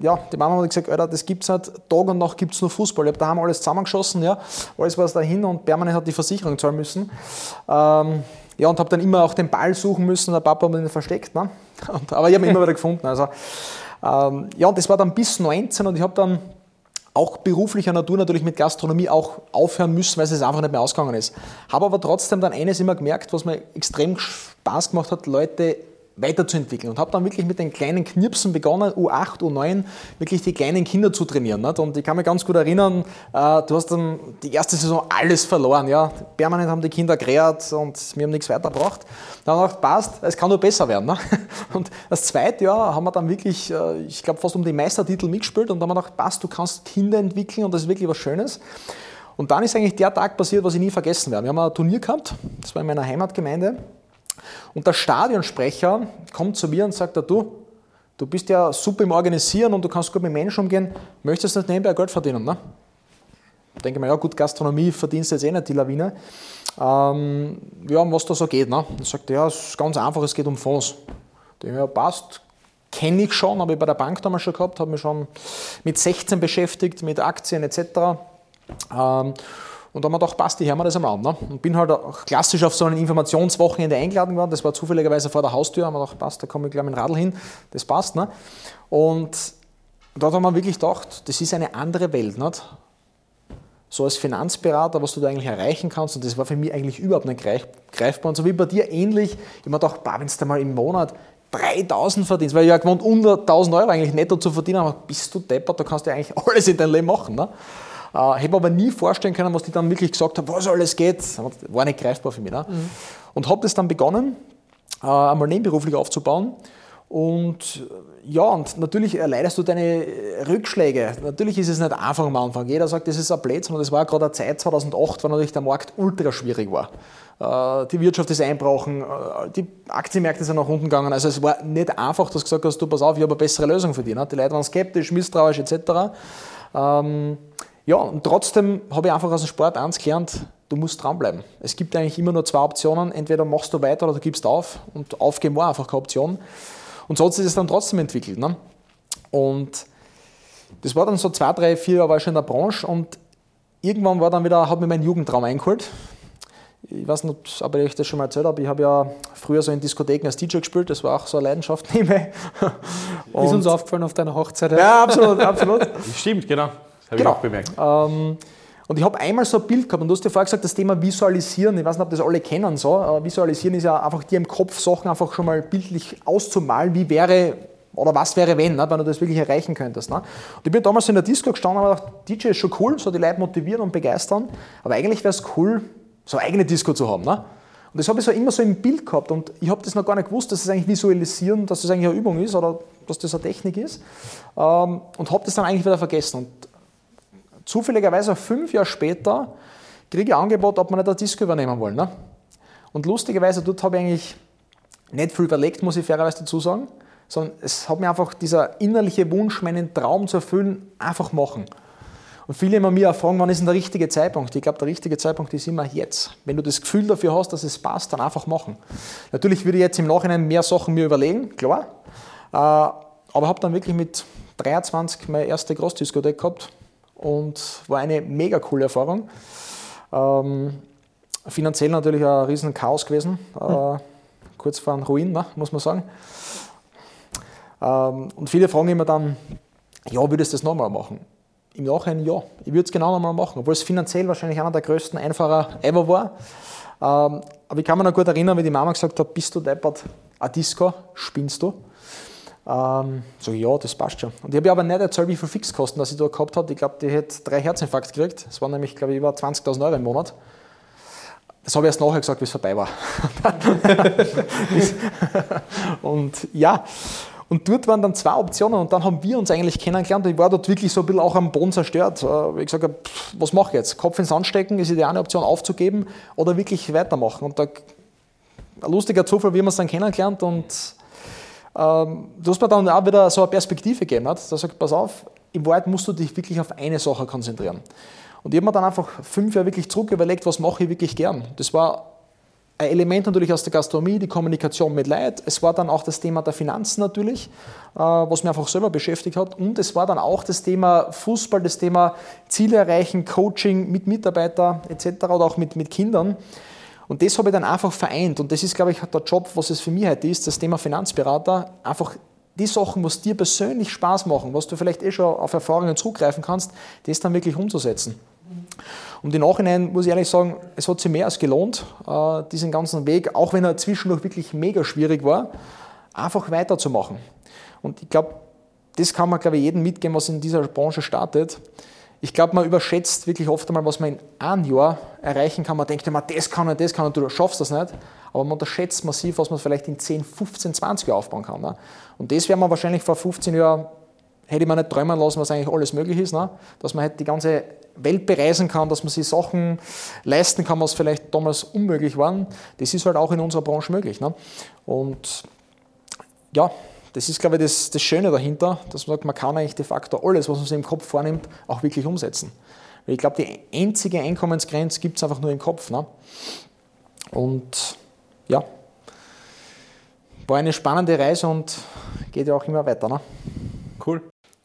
Ja, die Mama hat gesagt, Alter, das gibt's nicht, Tag und Nacht gibt es nur Fußball. Ich habe daheim alles zusammengeschossen, ja, alles war es dahin und permanent hat die Versicherung zahlen müssen. Ähm, ja, und habe dann immer auch den Ball suchen müssen, der Papa hat ihn versteckt, ne? Und, aber ich habe ihn immer wieder gefunden. Also, ähm, ja, und das war dann bis 19 und ich habe dann auch beruflicher Natur natürlich mit Gastronomie auch aufhören müssen, weil es einfach nicht mehr ausgegangen ist. Habe aber trotzdem dann eines immer gemerkt, was mir extrem Spaß gemacht hat, Leute weiterzuentwickeln und habe dann wirklich mit den kleinen Knirpsen begonnen, U8, U9, wirklich die kleinen Kinder zu trainieren. Nicht? Und ich kann mich ganz gut erinnern, äh, du hast dann die erste Saison alles verloren. Ja? Permanent haben die Kinder gerät und wir haben nichts weitergebracht. Dann habe ich gedacht, passt, es kann nur besser werden. Ne? Und das zweite Jahr haben wir dann wirklich, äh, ich glaube, fast um die Meistertitel mitgespielt und dann haben wir gedacht, passt, du kannst Kinder entwickeln und das ist wirklich was Schönes. Und dann ist eigentlich der Tag passiert, was ich nie vergessen werde. Wir haben ein Turnier gehabt, das war in meiner Heimatgemeinde. Und der Stadionsprecher kommt zu mir und sagt, du, du bist ja super im Organisieren und du kannst gut mit Menschen umgehen, möchtest du nicht nebenbei Geld verdienen? Ne? Da denke ich mir, ja gut, Gastronomie verdienst jetzt eh nicht die Lawine. Ähm, ja, um was da so geht. Ne? Er sagt, ja, es ist ganz einfach, es geht um Fonds. Ich denke, ja, passt, kenne ich schon, habe ich bei der Bank damals schon gehabt, habe mich schon mit 16 beschäftigt, mit Aktien etc. Ähm, und da haben wir gedacht, passt, ich höre mir das einmal an. Ne? Und bin halt auch klassisch auf so ein Informationswochenende eingeladen worden. Das war zufälligerweise vor der Haustür. Haben wir gedacht, passt, da komme ich gleich mit dem Radl hin. Das passt. Ne? Und dort haben wir wirklich gedacht, das ist eine andere Welt. Nicht? So als Finanzberater, was du da eigentlich erreichen kannst. Und das war für mich eigentlich überhaupt nicht greifbar. Und so wie bei dir ähnlich. Ich mir gedacht, wenn du mal im Monat 3000 verdienst, weil ich ja gewohnt, unter 1000 Euro eigentlich netto zu verdienen, aber bist du deppert, da kannst du ja eigentlich alles in deinem Leben machen. Ne? Äh, mir aber nie vorstellen können, was die dann wirklich gesagt haben, was alles geht. War nicht greifbar für mich. Ne? Mhm. Und habe das dann begonnen, äh, einmal nebenberuflich aufzubauen. Und ja, und natürlich erleidest du deine Rückschläge. Natürlich ist es nicht einfach am Anfang. Jeder sagt, das ist ein Blödsinn. Und das war gerade eine Zeit 2008, wo natürlich der Markt ultra schwierig war. Äh, die Wirtschaft ist einbrauchen, äh, die Aktienmärkte sind nach unten gegangen. Also es war nicht einfach, dass du gesagt hast, du pass auf, ich habe eine bessere Lösung für dich. Ne? Die Leute waren skeptisch, misstrauisch etc. Ja, und trotzdem habe ich einfach aus dem Sport eins gelernt, du musst dranbleiben. Es gibt eigentlich immer nur zwei Optionen, entweder machst du weiter oder du gibst auf und aufgeben war einfach keine Option. Und so hat sich das dann trotzdem entwickelt. Ne? Und das war dann so zwei, drei, vier Jahre war ich schon in der Branche und irgendwann war dann wieder, hat mir mein Jugendtraum eingeholt. Ich weiß nicht, ob ich euch das schon mal erzählt habe. Ich habe ja früher so in Diskotheken als DJ gespielt, das war auch so eine Leidenschaft nehme.
Ist uns aufgefallen auf deiner Hochzeit.
Ja, absolut, absolut.
Stimmt, genau habe
genau.
ich auch bemerkt.
Ähm, und ich habe einmal so ein Bild gehabt und du hast ja vorher gesagt, das Thema Visualisieren, ich weiß nicht, ob das alle kennen so. Visualisieren ist ja einfach dir im Kopf Sachen einfach schon mal bildlich auszumalen, wie wäre oder was wäre wenn, ne, wenn du das wirklich erreichen könntest. Ne? Und ich bin damals in der Disco gestanden und habe gedacht, DJ ist schon cool, so die Leute motivieren und begeistern, aber eigentlich wäre es cool, so eine eigene Disco zu haben. Ne? Und das habe ich so immer so im Bild gehabt und ich habe das noch gar nicht gewusst, dass es das eigentlich Visualisieren, dass das eigentlich eine Übung ist oder dass das eine Technik ist ähm, und habe das dann eigentlich wieder vergessen. Und Zufälligerweise fünf Jahre später kriege ich ein Angebot, ob wir nicht eine Disco übernehmen wollen. Ne? Und lustigerweise, dort habe ich eigentlich nicht viel überlegt, muss ich fairerweise dazu sagen, sondern es hat mir einfach dieser innerliche Wunsch, meinen Traum zu erfüllen, einfach machen. Und viele immer mir fragen, wann ist denn der richtige Zeitpunkt? Ich glaube, der richtige Zeitpunkt ist immer jetzt. Wenn du das Gefühl dafür hast, dass es passt, dann einfach machen. Natürlich würde ich jetzt im Nachhinein mehr Sachen mir überlegen, klar. Äh, aber habe dann wirklich mit 23 meine erste Großdiskothek gehabt und war eine mega coole Erfahrung. Ähm, finanziell natürlich ein riesen Chaos gewesen, hm. äh, kurz vor einem Ruin, ne, muss man sagen. Ähm, und viele fragen immer dann, ja, würdest du das nochmal machen? Im Nachhinein ja, ich würde es genau nochmal machen, obwohl es finanziell wahrscheinlich einer der größten Einfacher ever war. Ähm, aber ich kann mich noch gut erinnern, wie die Mama gesagt hat, bist du deppert, ein Disco, spinnst du? Ähm, so, ja, das passt schon. Und ich habe aber nicht erzählt, wie viel Fixkosten das ich da gehabt habe. Ich glaube, die hätte drei Herzinfarkt gekriegt. Das waren nämlich, glaube ich, über 20.000 Euro im Monat. Das habe ich erst nachher gesagt, wie es vorbei war. und ja, und dort waren dann zwei Optionen und dann haben wir uns eigentlich kennengelernt. Ich war dort wirklich so ein bisschen auch am Boden zerstört. Äh, ich gesagt habe, was mache ich jetzt? Kopf ins Sand stecken, ist die eine Option aufzugeben oder wirklich weitermachen? Und da, ein lustiger Zufall, wie wir es dann kennengelernt und ähm, du hast mir dann auch wieder so eine Perspektive gegeben. Da sagt, pass auf, im Wahrheit musst du dich wirklich auf eine Sache konzentrieren. Und ich habe mir dann einfach fünf Jahre wirklich zurück überlegt, was mache ich wirklich gern. Das war ein Element natürlich aus der Gastronomie, die Kommunikation mit Leid. Es war dann auch das Thema der Finanzen natürlich, äh, was mich einfach selber beschäftigt hat. Und es war dann auch das Thema Fußball, das Thema Ziele erreichen, Coaching mit Mitarbeitern etc. oder auch mit, mit Kindern. Und das habe ich dann einfach vereint. Und das ist, glaube ich, der Job, was es für mich heute ist, das Thema Finanzberater. Einfach die Sachen, was dir persönlich Spaß machen, was du vielleicht eh schon auf Erfahrungen zurückgreifen kannst, das dann wirklich umzusetzen. Und im Nachhinein muss ich ehrlich sagen, es hat sich mehr als gelohnt, äh, diesen ganzen Weg, auch wenn er zwischendurch wirklich mega schwierig war, einfach weiterzumachen. Und ich glaube, das kann man, glaube ich, jedem mitgeben, was in dieser Branche startet. Ich glaube, man überschätzt wirklich oft einmal, was man in einem Jahr erreichen kann. Man denkt immer, das kann und das kann und du schaffst das nicht. Aber man unterschätzt massiv, was man vielleicht in 10, 15, 20 Jahren aufbauen kann. Ne? Und das wäre man wahrscheinlich vor 15 Jahren, hätte man nicht träumen lassen, was eigentlich alles möglich ist. Ne? Dass man halt die ganze Welt bereisen kann, dass man sich Sachen leisten kann, was vielleicht damals unmöglich waren. Das ist halt auch in unserer Branche möglich. Ne? Und ja, das ist, glaube ich, das, das Schöne dahinter, dass man sagt, man kann eigentlich de facto alles, was man sich im Kopf vornimmt, auch wirklich umsetzen. Weil ich glaube, die einzige Einkommensgrenze gibt es einfach nur im Kopf. Ne? Und ja, war eine spannende Reise und geht ja auch immer weiter. Ne?
Cool.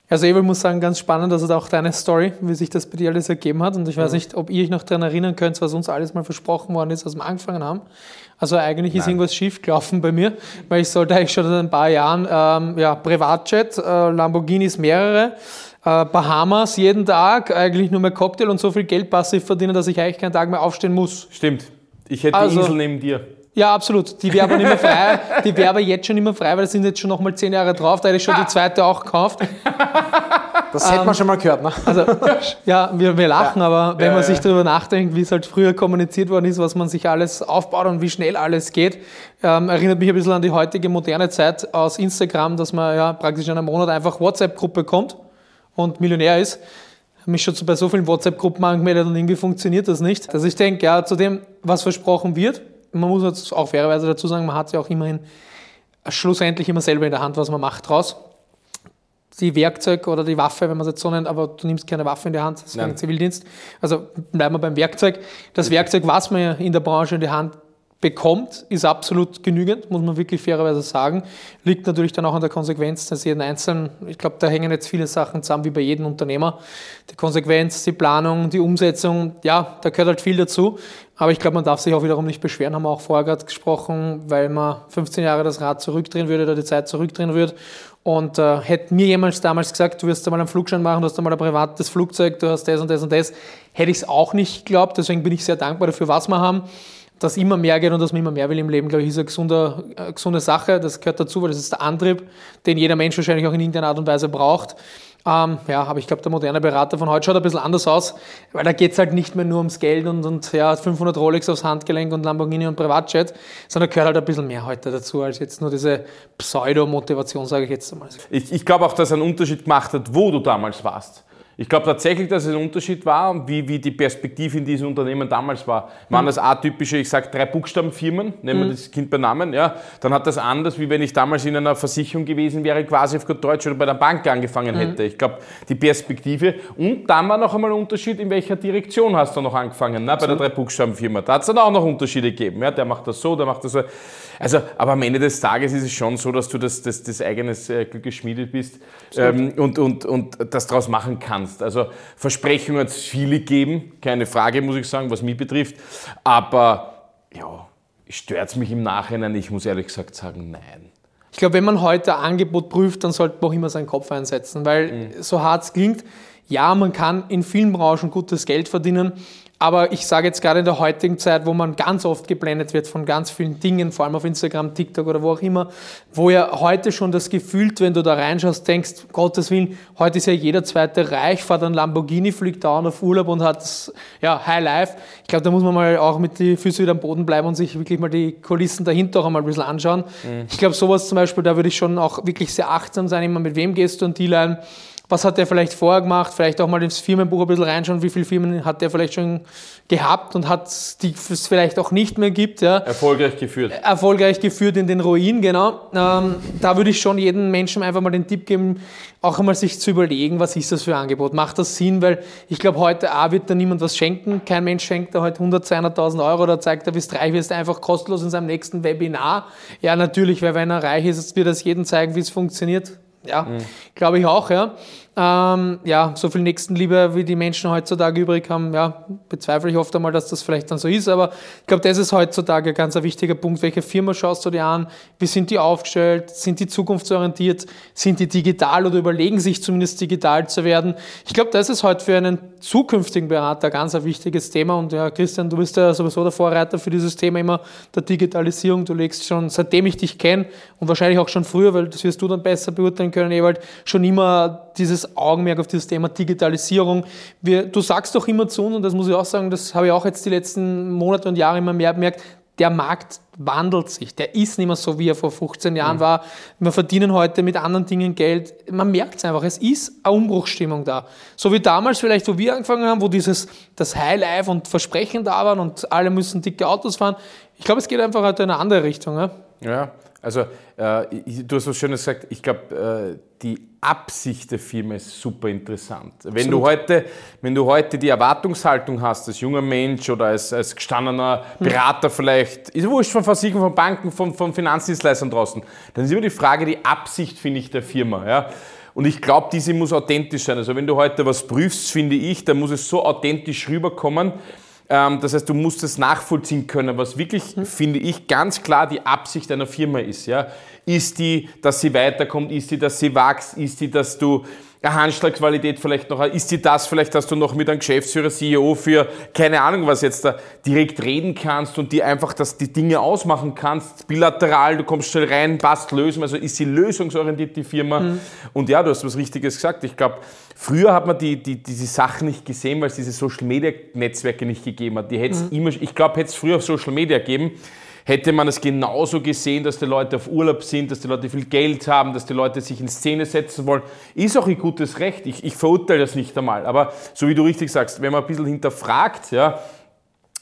Also ich muss sagen, ganz spannend, dass also auch deine Story, wie sich das bei dir alles ergeben hat. Und ich weiß mhm. nicht, ob ihr euch noch daran erinnern könnt, was uns alles mal versprochen worden ist, als wir angefangen haben. Also eigentlich Nein. ist irgendwas schief gelaufen bei mir, weil ich sollte eigentlich schon seit ein paar Jahren ähm, ja, Privatjet, äh, Lamborghinis mehrere, äh, Bahamas jeden Tag, eigentlich nur mehr Cocktail und so viel Geld passiv verdienen, dass ich eigentlich keinen Tag mehr aufstehen muss.
Stimmt. Ich hätte also, die Insel neben dir.
Ja, absolut. Die wäre aber nicht mehr frei. Die wäre aber jetzt schon nicht mehr frei, weil da sind jetzt schon nochmal zehn Jahre drauf. Da hätte ich schon die zweite auch gekauft.
Das hätte man ähm, schon mal gehört, ne?
Also, ja, wir, wir lachen, ja. aber wenn ja, man sich darüber nachdenkt, wie es halt früher kommuniziert worden ist, was man sich alles aufbaut und wie schnell alles geht, ähm, erinnert mich ein bisschen an die heutige moderne Zeit aus Instagram, dass man ja praktisch in einem Monat einfach WhatsApp-Gruppe kommt und Millionär ist. Ich habe mich schon bei so vielen WhatsApp-Gruppen angemeldet und irgendwie funktioniert das nicht. Also ich denke, ja, zu dem, was versprochen wird, man muss jetzt auch fairerweise dazu sagen, man hat ja auch immerhin schlussendlich immer selber in der Hand, was man macht draus. Die Werkzeug oder die Waffe, wenn man es jetzt so nennt, aber du nimmst keine Waffe in die Hand, das ist ein Zivildienst. Also bleiben wir beim Werkzeug. Das Werkzeug, was man in der Branche in die Hand bekommt, ist absolut genügend, muss man wirklich fairerweise sagen. Liegt natürlich dann auch an der Konsequenz dass jeden Einzelnen. Ich glaube, da hängen jetzt viele Sachen zusammen wie bei jedem Unternehmer. Die Konsequenz, die Planung, die Umsetzung, ja, da gehört halt viel dazu. Aber ich glaube, man darf sich auch wiederum nicht beschweren, haben wir auch vorher gerade gesprochen, weil man 15 Jahre das Rad zurückdrehen würde oder die Zeit zurückdrehen würde. Und äh, hätte mir jemals damals gesagt, du wirst einmal einen Flugschein machen, du hast einmal ein privates Flugzeug, du hast das und das und das, hätte ich es auch nicht geglaubt. Deswegen bin ich sehr dankbar dafür, was wir haben dass immer mehr geht und dass man immer mehr will im Leben, glaube ich, ist eine gesunde, eine gesunde Sache. Das gehört dazu, weil das ist der Antrieb, den jeder Mensch wahrscheinlich auch in irgendeiner Art und Weise braucht. Ähm, ja, aber ich glaube, der moderne Berater von heute schaut ein bisschen anders aus, weil da geht es halt nicht mehr nur ums Geld und, und ja, 500 Rolex aufs Handgelenk und Lamborghini und Privatjet, sondern gehört halt ein bisschen mehr heute dazu, als jetzt nur diese Pseudo-Motivation, sage ich jetzt einmal.
Ich, ich glaube auch, dass einen Unterschied gemacht hat, wo du damals warst. Ich glaube tatsächlich, dass es ein Unterschied war, wie, wie die Perspektive in diesem Unternehmen damals war. Waren das atypische, ich sage drei Buchstabenfirmen, nehmen wir mhm. das Kind bei Namen, ja, dann hat das anders, wie wenn ich damals in einer Versicherung gewesen wäre, quasi auf gut Deutsch oder bei der Bank angefangen hätte. Mhm. Ich glaube, die Perspektive und dann war noch einmal ein Unterschied, in welcher Direktion hast du noch angefangen, ne, bei der drei Buchstabenfirma. Da hat es dann auch noch Unterschiede gegeben. Ja, der macht das so, der macht das so. Also, aber am Ende des Tages ist es schon so, dass du das, das, das eigenes äh, Glück geschmiedet bist ähm, und, und, und das daraus machen kannst. Also Versprechungen hat es viele gegeben, keine Frage, muss ich sagen, was mich betrifft. Aber ja, stört es mich im Nachhinein? Ich muss ehrlich gesagt sagen, nein.
Ich glaube, wenn man heute ein Angebot prüft, dann sollte man auch immer seinen Kopf einsetzen, weil mhm. so hart es klingt, ja, man kann in vielen Branchen gutes Geld verdienen, aber ich sage jetzt gerade in der heutigen Zeit, wo man ganz oft geblendet wird von ganz vielen Dingen, vor allem auf Instagram, TikTok oder wo auch immer, wo ja heute schon das Gefühl, wenn du da reinschaust, denkst, Gottes Willen, heute ist ja jeder zweite reich, fährt ein Lamborghini, fliegt dauernd auf Urlaub und hat ja, High Life. Ich glaube, da muss man mal auch mit den Füßen wieder am Boden bleiben und sich wirklich mal die Kulissen dahinter auch einmal ein bisschen anschauen. Mhm. Ich glaube, sowas zum Beispiel, da würde ich schon auch wirklich sehr achtsam sein, immer mit wem gehst du an die Line was hat der vielleicht vorher gemacht, vielleicht auch mal ins Firmenbuch ein bisschen reinschauen, wie viele Firmen hat der vielleicht schon gehabt und hat die es vielleicht auch nicht mehr gibt. Ja.
Erfolgreich geführt.
Erfolgreich geführt in den Ruin, genau. Ähm, da würde ich schon jedem Menschen einfach mal den Tipp geben, auch einmal sich zu überlegen, was ist das für ein Angebot? Macht das Sinn? Weil ich glaube, heute A wird da niemand was schenken. Kein Mensch schenkt da heute 100, 200.000 Euro oder zeigt, er bist reich, wirst einfach kostenlos in seinem nächsten Webinar. Ja, natürlich, weil wenn er reich ist, wird das jedem zeigen, wie es funktioniert. Ja, mhm. glaube ich auch, ja. Ähm, ja, so viel Nächstenliebe, wie die Menschen heutzutage übrig haben, ja, bezweifle ich oft einmal, dass das vielleicht dann so ist, aber ich glaube, das ist heutzutage ein ganz wichtiger Punkt. Welche Firma schaust du dir an? Wie sind die aufgestellt? Sind die zukunftsorientiert? Sind die digital oder überlegen sich zumindest digital zu werden? Ich glaube, das ist heute für einen zukünftigen Berater ganz ein wichtiges Thema und ja, Christian, du bist ja sowieso der Vorreiter für dieses Thema immer der Digitalisierung. Du legst schon, seitdem ich dich kenne und wahrscheinlich auch schon früher, weil das wirst du dann besser beurteilen können, Ewald, schon immer dieses Augenmerk auf dieses Thema Digitalisierung. Wir, du sagst doch immer zu uns, und das muss ich auch sagen, das habe ich auch jetzt die letzten Monate und Jahre immer mehr bemerkt, der Markt wandelt sich. Der ist nicht mehr so, wie er vor 15 Jahren mhm. war. Wir verdienen heute mit anderen Dingen Geld. Man merkt es einfach. Es ist eine Umbruchsstimmung da. So wie damals vielleicht, wo wir angefangen haben, wo dieses, das Highlife und Versprechen da waren und alle müssen dicke Autos fahren. Ich glaube, es geht einfach heute in eine andere Richtung. Ja,
ja also äh, du hast was Schönes gesagt. Ich glaube, äh, die Absicht der Firma ist super interessant. Wenn du, heute, wenn du heute die Erwartungshaltung hast, als junger Mensch oder als, als gestandener Berater vielleicht, ist wurscht von Versicherungen, von Banken, von, von Finanzdienstleistern draußen, dann ist immer die Frage, die Absicht, finde ich, der Firma. Ja? Und ich glaube, diese muss authentisch sein. Also wenn du heute was prüfst, finde ich, dann muss es so authentisch rüberkommen, das heißt, du musst es nachvollziehen können, was wirklich, mhm. finde ich, ganz klar die Absicht einer Firma ist. Ja? Ist die, dass sie weiterkommt? Ist die, dass sie wächst? Ist die, dass du eine Handschlagqualität vielleicht noch, ist die das vielleicht, dass du noch mit einem Geschäftsführer, CEO für, keine Ahnung was jetzt da, direkt reden kannst und die einfach, dass die Dinge ausmachen kannst, bilateral, du kommst schnell rein, passt lösen, also ist sie lösungsorientiert, die Firma. Mhm. Und ja, du hast was Richtiges gesagt. Ich glaube, früher hat man die, die, diese Sachen nicht gesehen, weil es diese Social Media Netzwerke nicht gegeben hat. Die hätte mhm. immer, ich glaube, hätte es früher auf Social Media gegeben, hätte man es genauso gesehen, dass die Leute auf Urlaub sind, dass die Leute viel Geld haben, dass die Leute sich in Szene setzen wollen. Ist auch ein gutes Recht. Ich, ich verurteile das nicht einmal. Aber so wie du richtig sagst, wenn man ein bisschen hinterfragt, ja,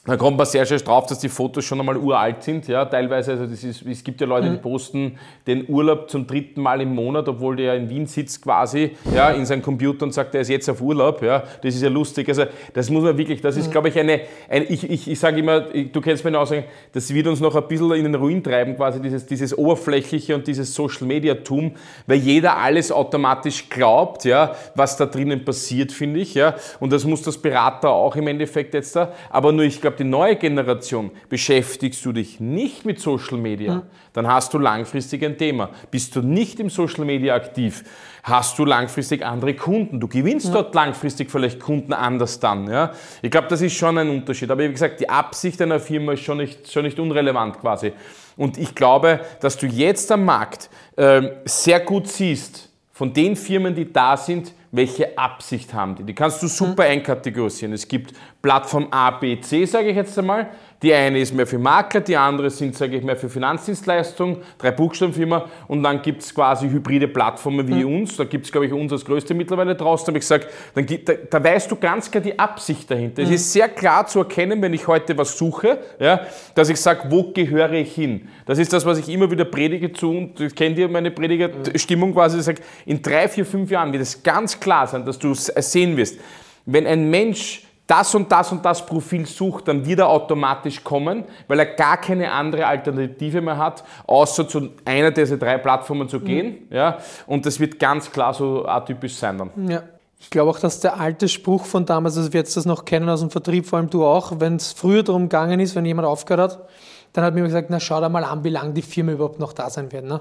da kommt man sehr schnell drauf, dass die Fotos schon einmal uralt sind, ja, teilweise. Also das ist, es gibt ja Leute, die mhm. posten den Urlaub zum dritten Mal im Monat, obwohl der in Wien sitzt quasi, ja, in seinem Computer und sagt, er ist jetzt auf Urlaub, ja. Das ist ja lustig. Also das muss man wirklich, das ist, mhm. glaube ich, eine, ein, ich, ich, ich sage immer, du kennst meine Aussage, das wird uns noch ein bisschen in den Ruin treiben, quasi dieses, dieses Oberflächliche und dieses Social-Media-Tum, weil jeder alles automatisch glaubt, ja, was da drinnen passiert, finde ich, ja. Und das muss das Berater auch im Endeffekt jetzt da. Aber nur, ich glaube, glaube, die neue Generation, beschäftigst du dich nicht mit Social Media, mhm. dann hast du langfristig ein Thema. Bist du nicht im Social Media aktiv, hast du langfristig andere Kunden. Du gewinnst mhm. dort langfristig vielleicht Kunden anders dann. Ja? Ich glaube, das ist schon ein Unterschied. Aber wie gesagt, die Absicht einer Firma ist schon nicht, schon nicht unrelevant quasi. Und ich glaube, dass du jetzt am Markt äh, sehr gut siehst, von den Firmen, die da sind, welche Absicht haben die. Die kannst du super einkategorisieren. Es gibt Plattform A, B, C, sage ich jetzt einmal. Die eine ist mehr für Makler, die andere sind, sage ich, mehr für Finanzdienstleistungen, drei Buchstabenfirma und dann gibt es quasi hybride Plattformen wie mhm. uns. Da gibt es, glaube ich, uns als größte mittlerweile draußen. Da habe ich gesagt, dann da, da, weißt du ganz klar die Absicht dahinter. Mhm. Es ist sehr klar zu erkennen, wenn ich heute was suche, ja, dass ich sage, wo gehöre ich hin? Das ist das, was ich immer wieder predige zu, und kennt ihr meine Predigerstimmung mhm. quasi, ich sage, in drei, vier, fünf Jahren wird es ganz klar sein, dass du sehen wirst, wenn ein Mensch das und das und das Profil sucht, dann wird er automatisch kommen, weil er gar keine andere Alternative mehr hat, außer zu einer dieser drei Plattformen zu gehen. Mhm. Ja? Und das wird ganz klar so atypisch sein dann.
Ja. Ich glaube auch, dass der alte Spruch von damals, also wir jetzt das noch kennen aus dem Vertrieb, vor allem du auch, wenn es früher darum gegangen ist, wenn jemand aufgehört hat, dann hat mir gesagt, na schau da mal an, wie lange die Firma überhaupt noch da sein wird. Ne?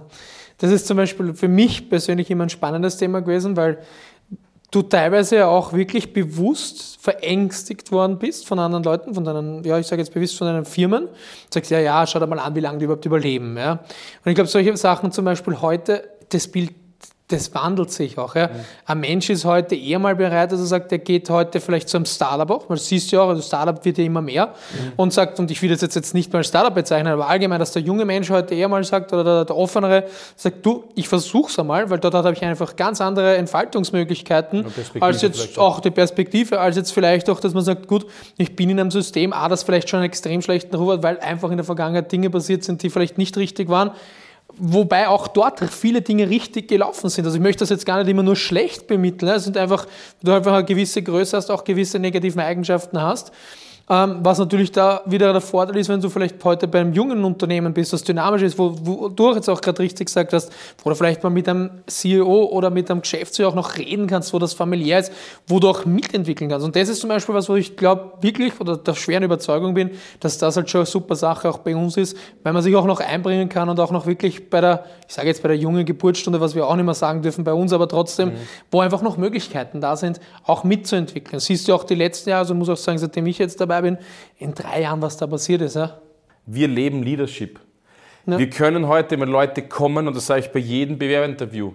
Das ist zum Beispiel für mich persönlich immer ein spannendes Thema gewesen, weil du teilweise auch wirklich bewusst verängstigt worden bist von anderen Leuten, von deinen, ja, ich sage jetzt bewusst von deinen Firmen. Du sagst, ja, ja, schau dir mal an, wie lange die überhaupt überleben. Ja. Und ich glaube, solche Sachen zum Beispiel heute, das Bild das wandelt sich auch. Ja. Mhm. Ein Mensch ist heute eher mal bereit, dass er sagt, er geht heute vielleicht zu einem Startup auch, du siehst ja auch, also Startup wird ja immer mehr mhm. und sagt, und ich will das jetzt nicht mal Startup bezeichnen, aber allgemein, dass der junge Mensch heute eher mal sagt oder der, der offenere sagt, du, ich versuch's einmal, weil dort habe ich einfach ganz andere Entfaltungsmöglichkeiten als jetzt auch die Perspektive, als jetzt vielleicht auch, dass man sagt, gut, ich bin in einem System, A, das vielleicht schon einen extrem schlechten Ruf hat, weil einfach in der Vergangenheit Dinge passiert sind, die vielleicht nicht richtig waren Wobei auch dort viele Dinge richtig gelaufen sind. Also ich möchte das jetzt gar nicht immer nur schlecht bemitteln. Es sind einfach, du einfach eine gewisse Größe hast, auch gewisse negative Eigenschaften hast. Ähm, was natürlich da wieder der Vorteil ist, wenn du vielleicht heute bei einem jungen Unternehmen bist, das dynamisch ist, wo, wo du jetzt auch gerade richtig gesagt hast, wo du vielleicht mal mit einem CEO oder mit einem Geschäftsführer auch noch reden kannst, wo das familiär ist, wo du auch mitentwickeln kannst. Und das ist zum Beispiel was, wo ich glaube wirklich oder der schweren Überzeugung bin, dass das halt schon eine super Sache auch bei uns ist, weil man sich auch noch einbringen kann und auch noch wirklich bei der, ich sage jetzt bei der jungen Geburtsstunde, was wir auch nicht mehr sagen dürfen bei uns, aber trotzdem, mhm. wo einfach noch Möglichkeiten da sind, auch mitzuentwickeln. siehst du auch die letzten Jahre, also muss auch sagen, seitdem ich jetzt dabei bin, in drei Jahren, was da passiert ist. Ja?
Wir leben Leadership. Ja. Wir können heute, wenn Leute kommen, und das sage ich bei jedem Bewerberinterview,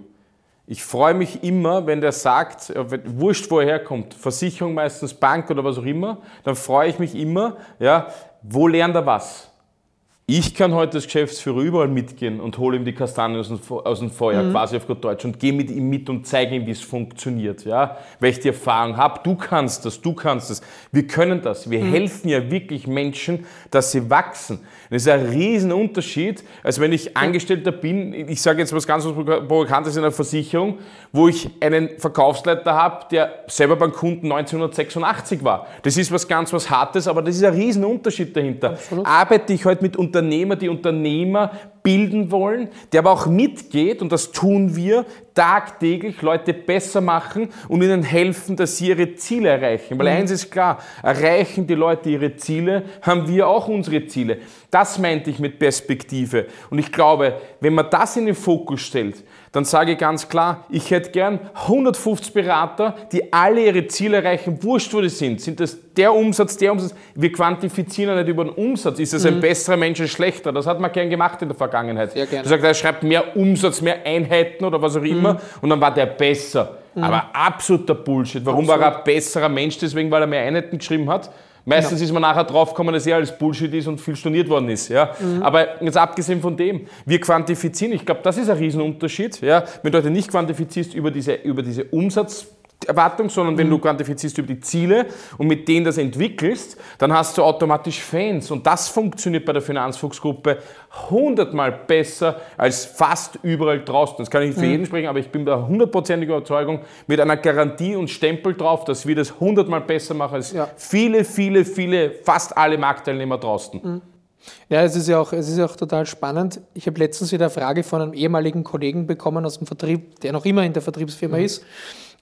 ich freue mich immer, wenn der sagt, wurscht, wo er herkommt, Versicherung meistens, Bank oder was auch immer, dann freue ich mich immer, ja, wo lernt er was? Ich kann heute als Geschäftsführer überall mitgehen und hole ihm die Kastanien aus dem, aus dem Feuer, mhm. quasi auf gut Deutsch, und gehe mit ihm mit und zeige ihm, wie es funktioniert, ja? weil ich die Erfahrung habe. Du kannst das, du kannst das. Wir können das. Wir mhm. helfen ja wirklich Menschen, dass sie wachsen. Das ist ein Riesenunterschied, als wenn ich Angestellter bin, ich sage jetzt was ganz Provokantes in einer Versicherung, wo ich einen Verkaufsleiter habe, der selber beim Kunden 1986 war. Das ist was ganz was Hartes, aber das ist ein Riesenunterschied dahinter. Absolut. Arbeite ich heute mit Unternehmer, die Unternehmer bilden wollen, der aber auch mitgeht, und das tun wir, tagtäglich Leute besser machen und ihnen helfen, dass sie ihre Ziele erreichen. Weil mhm. eins ist klar, erreichen die Leute ihre Ziele, haben wir auch unsere Ziele. Das meinte ich mit Perspektive. Und ich glaube, wenn man das in den Fokus stellt, dann sage ich ganz klar, ich hätte gern 150 Berater, die alle ihre Ziele erreichen, wurscht wo die sind. Sind das der Umsatz, der Umsatz? Wir quantifizieren ja nicht über den Umsatz. Ist das ein mhm. besserer Mensch, ein schlechter? Das hat man gern gemacht in der Vergangenheit. Sehr gerne. Du sagst, er schreibt mehr Umsatz, mehr Einheiten oder was auch immer mhm. und dann war der besser. Mhm. Aber absoluter Bullshit. Warum Absolut. war er ein besserer Mensch? Deswegen, weil er mehr Einheiten geschrieben hat? Meistens ja. ist man nachher draufgekommen, dass er alles Bullshit ist und viel storniert worden ist. Ja? Mhm. Aber jetzt abgesehen von dem, wir quantifizieren, ich glaube, das ist ein Riesenunterschied. Ja? Wenn du heute nicht quantifizierst über diese, über diese Umsatz, Erwartung, sondern wenn du quantifizierst über die Ziele und mit denen das entwickelst, dann hast du automatisch Fans. Und das funktioniert bei der Finanzfuchsgruppe hundertmal besser als fast überall draußen. Das kann ich nicht für mhm. jeden sprechen, aber ich bin der hundertprozentigen Überzeugung mit einer Garantie und Stempel drauf, dass wir das hundertmal besser machen als ja. viele, viele, viele, fast alle Marktteilnehmer draußen. Mhm.
Ja, es ist ja auch, es ist auch total spannend. Ich habe letztens wieder eine Frage von einem ehemaligen Kollegen bekommen aus dem Vertrieb, der noch immer in der Vertriebsfirma mhm. ist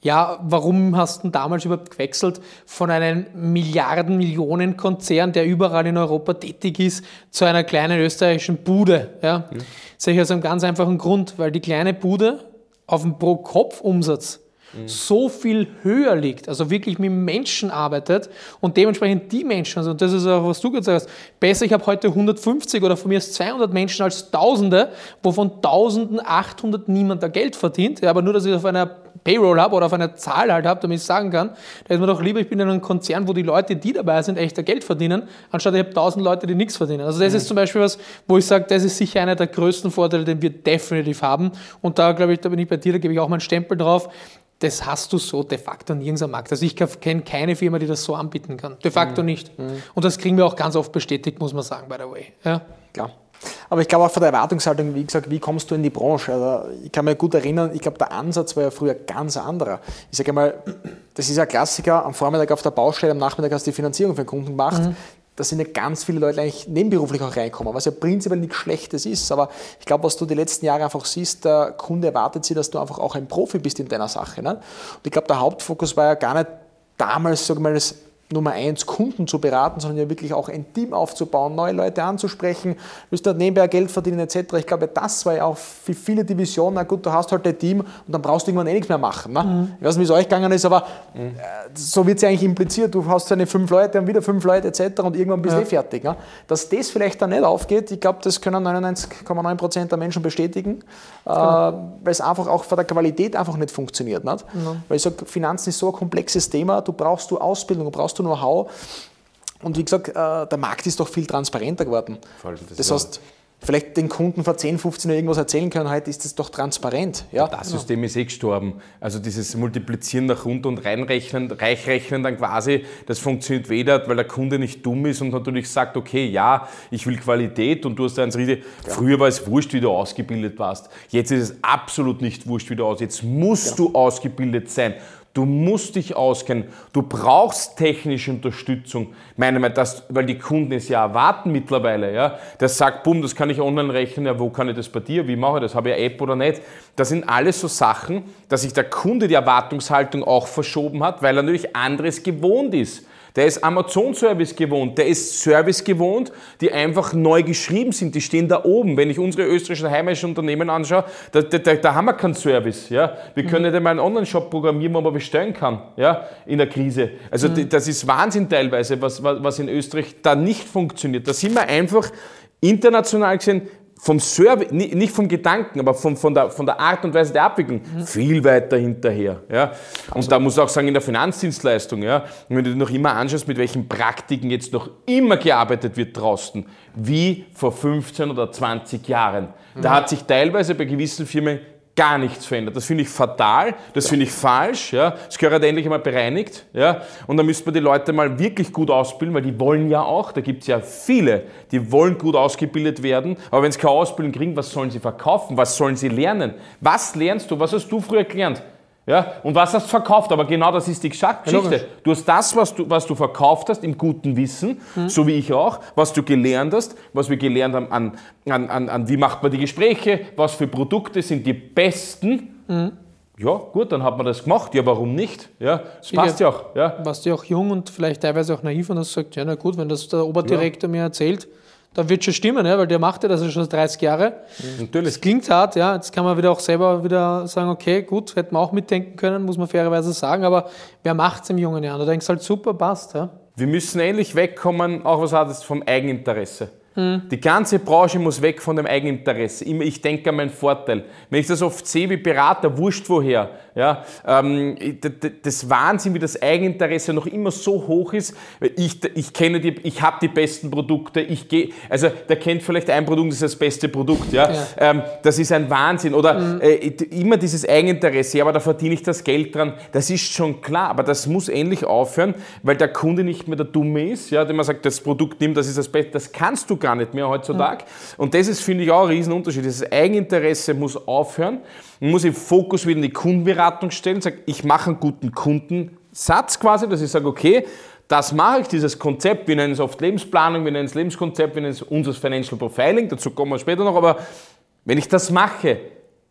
ja, warum hast du damals überhaupt gewechselt von einem Milliarden, Millionen Konzern, der überall in Europa tätig ist, zu einer kleinen österreichischen Bude? Ja? Mhm. Das ich aus einem ganz einfachen Grund, weil die kleine Bude auf dem Pro-Kopf-Umsatz mhm. so viel höher liegt, also wirklich mit Menschen arbeitet und dementsprechend die Menschen, also das ist auch, was du gesagt hast, besser, ich habe heute 150 oder von mir ist 200 Menschen als Tausende, wovon 1800 niemand da Geld verdient, ja, aber nur, dass ich auf einer Payroll habe oder auf einer Zahl halt habe, damit ich sagen kann, da ist mir doch lieber, ich bin in einem Konzern, wo die Leute, die dabei sind, echter Geld verdienen, anstatt ich habe tausend Leute, die nichts verdienen. Also das mhm. ist zum Beispiel was, wo ich sage, das ist sicher einer der größten Vorteile, den wir definitiv haben. Und da glaube ich, da bin ich bei dir, da gebe ich auch meinen Stempel drauf das hast du so de facto nirgends am Markt. Also ich kenne keine Firma, die das so anbieten kann. De facto mhm. nicht. Mhm. Und das kriegen wir auch ganz oft bestätigt, muss man sagen, by the way. Ja.
Klar. Aber ich glaube auch von der Erwartungshaltung, wie gesagt, wie kommst du in die Branche? Also ich kann mich gut erinnern, ich glaube, der Ansatz war ja früher ganz anderer. Ich sage mal, das ist ja Klassiker, am Vormittag auf der Baustelle, am Nachmittag hast du die Finanzierung für den Kunden gemacht. Mhm da sind ja ganz viele Leute eigentlich nebenberuflich auch reinkommen, was ja prinzipiell nichts Schlechtes ist. Aber ich glaube, was du die letzten Jahre einfach siehst, der Kunde erwartet sich, dass du einfach auch ein Profi bist in deiner Sache. Ne? Und ich glaube, der Hauptfokus war ja gar nicht damals, sag mal, das Nummer eins Kunden zu beraten, sondern ja wirklich auch ein Team aufzubauen, neue Leute anzusprechen, willst dort nebenbei Geld verdienen etc. Ich glaube, das war ja auch für viele Divisionen, na gut, du hast halt ein Team und dann brauchst du irgendwann eh nichts mehr machen. Ne? Mhm. Ich weiß nicht, wie es euch gegangen ist, aber mhm. so wird es ja eigentlich impliziert, du hast deine fünf Leute und wieder fünf Leute etc. und irgendwann bist du ja. eh fertig. Ne? Dass das vielleicht dann nicht aufgeht, ich glaube, das können 99,9% der Menschen bestätigen, genau. äh, weil es einfach auch von der Qualität einfach nicht funktioniert. Nicht? Mhm. Weil ich sage, Finanzen ist so ein komplexes Thema, du brauchst du Ausbildung, du brauchst du Know-how. Und wie gesagt, äh, der Markt ist doch viel transparenter geworden. Voll, das, das heißt, vielleicht den Kunden vor 10, 15 Jahren irgendwas erzählen können, heute ist das doch transparent.
Ja? Das System ja. ist eh gestorben. Also dieses Multiplizieren nach unten und reinrechnen, reichrechnen dann quasi, das funktioniert weder, weil der Kunde nicht dumm ist und natürlich sagt, okay, ja, ich will Qualität und du hast eins richtig. Ja. Früher war es wurscht, wie du ausgebildet warst. Jetzt ist es absolut nicht wurscht, wie du aus. Jetzt musst ja. du ausgebildet sein. Du musst dich auskennen. Du brauchst technische Unterstützung. Meine Meinung, das, weil die Kunden es ja erwarten mittlerweile. Ja? Das sagt, bumm, das kann ich online rechnen. Ja, wo kann ich das bei dir? Wie mache ich das? Habe ich eine App oder nicht? Das sind alles so Sachen, dass sich der Kunde die Erwartungshaltung auch verschoben hat, weil er natürlich anderes gewohnt ist. Der ist Amazon-Service gewohnt, der ist Service gewohnt, die einfach neu geschrieben sind, die stehen da oben. Wenn ich unsere österreichischen heimischen Unternehmen anschaue, da, da, da, haben wir keinen Service. Ja? Wir mhm. können nicht einmal einen Online-Shop programmieren, wo man bestellen kann ja? in der Krise. Also mhm. das ist Wahnsinn teilweise, was, was in Österreich da nicht funktioniert. Da sind wir einfach international gesehen vom Service, nicht vom Gedanken, aber von, von, der, von der Art und Weise der Abwicklung mhm. viel weiter hinterher. Ja? Und also. da muss ich auch sagen, in der Finanzdienstleistung, ja, wenn du dir noch immer anschaust, mit welchen Praktiken jetzt noch immer gearbeitet wird draußen, wie vor 15 oder 20 Jahren. Mhm. Da hat sich teilweise bei gewissen Firmen gar nichts verändert. Das finde ich fatal, das ja. finde ich falsch. Ja. Das gehört endlich einmal bereinigt. Ja. Und da müsste man die Leute mal wirklich gut ausbilden, weil die wollen ja auch, da gibt es ja viele, die wollen gut ausgebildet werden. Aber wenn sie keine Ausbildung kriegen, was sollen sie verkaufen? Was sollen sie lernen? Was lernst du? Was hast du früher gelernt? Ja, und was hast du verkauft? Aber genau das ist die Geschichte. Ja, du hast das, was du, was du verkauft hast, im guten Wissen, mhm. so wie ich auch, was du gelernt hast, was wir gelernt haben an, an, an, an wie macht man die Gespräche, was für Produkte sind die besten. Mhm. Ja, gut, dann hat man das gemacht. Ja, warum nicht? Ja, das passt ja auch. Ja.
Warst du ja auch jung und vielleicht teilweise auch naiv und hast gesagt, ja, na gut, wenn das der Oberdirektor ja. mir erzählt, da wird schon stimmen, ja, weil der macht ja das schon 30 Jahre. Natürlich. Das klingt hart, ja. Jetzt kann man wieder auch selber wieder sagen, okay, gut, hätten wir auch mitdenken können, muss man fairerweise sagen, aber wer macht es im jungen Jahr? Du denkst halt, super, passt. Ja.
Wir müssen ähnlich wegkommen, auch was hat es vom Eigeninteresse. Mhm. Die ganze Branche muss weg von dem Eigeninteresse. Immer, ich denke an meinen Vorteil. Wenn ich das oft sehe wie Berater, wurscht woher, ja, ähm, das Wahnsinn, wie das Eigeninteresse noch immer so hoch ist. Ich, ich kenne die, ich habe die besten Produkte. Ich gehe, also der kennt vielleicht ein Produkt, das ist das beste Produkt. Ja, ja. Ähm, das ist ein Wahnsinn. Oder mhm. äh, immer dieses Eigeninteresse. Ja, aber da verdiene ich das Geld dran. Das ist schon klar, aber das muss endlich aufhören, weil der Kunde nicht mehr der Dumme ist, ja, der man sagt, das Produkt nimmt, das ist das Beste. Das kannst du gar nicht mehr heutzutage. Und das ist, finde ich, auch ein Riesenunterschied. Dieses Eigeninteresse muss aufhören. Man muss den Fokus wieder in die Kundenberatung stellen, sagt, ich mache einen guten Kundensatz quasi, dass ich sage, okay, das mache ich, dieses Konzept, wir nennen es oft Lebensplanung, wir nennen es Lebenskonzept, wir nennen es unser Financial Profiling, dazu kommen wir später noch, aber wenn ich das mache,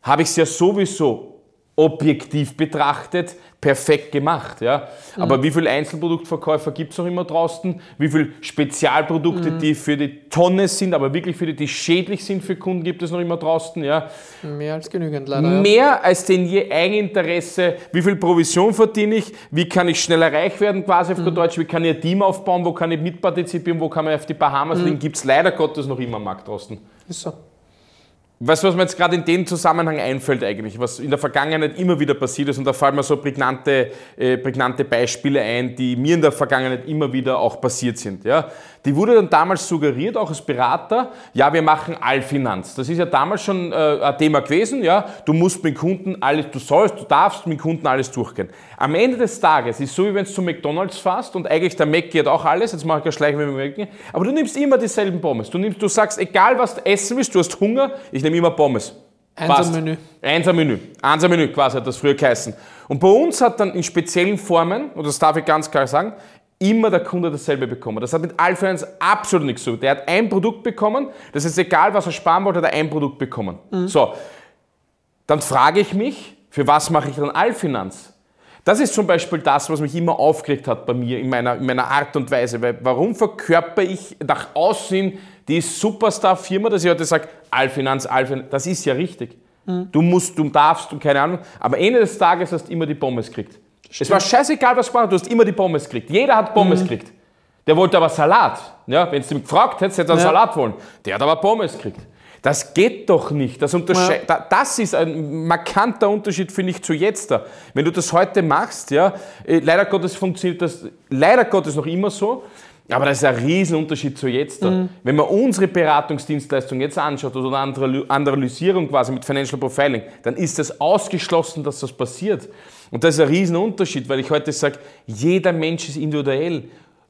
habe ich es ja sowieso objektiv betrachtet perfekt gemacht. Ja? Aber mhm. wie viele Einzelproduktverkäufer gibt es noch immer draußen? Wie viele Spezialprodukte, mhm. die für die Tonne sind, aber wirklich für die, die schädlich sind für Kunden, gibt es noch immer draußen? Ja?
Mehr als genügend, leider.
Mehr ja. als denn je Eigeninteresse. Wie viel Provision verdiene ich? Wie kann ich schneller reich werden, quasi auf mhm. Deutsch? Wie kann ich ein Team aufbauen? Wo kann ich mitpartizipieren? Wo kann man auf die Bahamas mhm. liegen? Gibt es leider Gottes noch immer am Markt draußen. Ist so. Du, was mir jetzt gerade in dem Zusammenhang einfällt eigentlich, was in der Vergangenheit immer wieder passiert ist und da fallen mir so prägnante, äh, prägnante Beispiele ein, die mir in der Vergangenheit immer wieder auch passiert sind. Ja? Die wurde dann damals suggeriert, auch als Berater, ja, wir machen Allfinanz. Das ist ja damals schon äh, ein Thema gewesen, ja, du musst mit Kunden alles, du sollst, du darfst mit Kunden alles durchgehen. Am Ende des Tages ist so, wie wenn du zu McDonalds fährst und eigentlich der Mac geht auch alles, jetzt mache ich ja Schleichen mit dem Mac, aber du nimmst immer dieselben Pommes. Du, nimmst, du sagst, egal was du essen willst, du hast Hunger, ich nehme immer Pommes.
Einser-Menü.
Einser-Menü. Einser-Menü quasi hat das früher geheißen. Und bei uns hat dann in speziellen Formen, und das darf ich ganz klar sagen, immer der Kunde dasselbe bekommen. Das hat mit Alpha absolut nichts zu tun. Der hat ein Produkt bekommen, das ist egal, was er sparen wollte, hat er ein Produkt bekommen. Mhm. So, dann frage ich mich, für was mache ich dann Allfinanz? Das ist zum Beispiel das, was mich immer aufgeregt hat bei mir in meiner, in meiner Art und Weise. Weil warum verkörper ich nach außen die Superstar-Firma, dass ich heute sage, Allfinanz, Allfinanz, das ist ja richtig. Mhm. Du musst, du darfst, du keine Ahnung. Aber Ende des Tages hast du immer die Pommes gekriegt. Es war scheißegal, was du gemacht hast, du hast immer die Pommes gekriegt. Jeder hat Pommes mhm. gekriegt. Der wollte aber Salat. Ja, Wenn du ihn gefragt hättest, hätte er ja. Salat wollen. Der hat aber Pommes gekriegt. Das geht doch nicht. Das, ja. das ist ein markanter Unterschied, finde ich, zu jetzt. Da. Wenn du das heute machst, ja, äh, leider Gottes funktioniert das leider Gottes noch immer so, aber das ist ein Riesenunterschied zu jetzt. Mhm. Wenn man unsere Beratungsdienstleistung jetzt anschaut oder eine Analysierung quasi mit Financial Profiling, dann ist es ausgeschlossen, dass das passiert. Und das ist ein Riesenunterschied, weil ich heute sage, jeder Mensch ist individuell.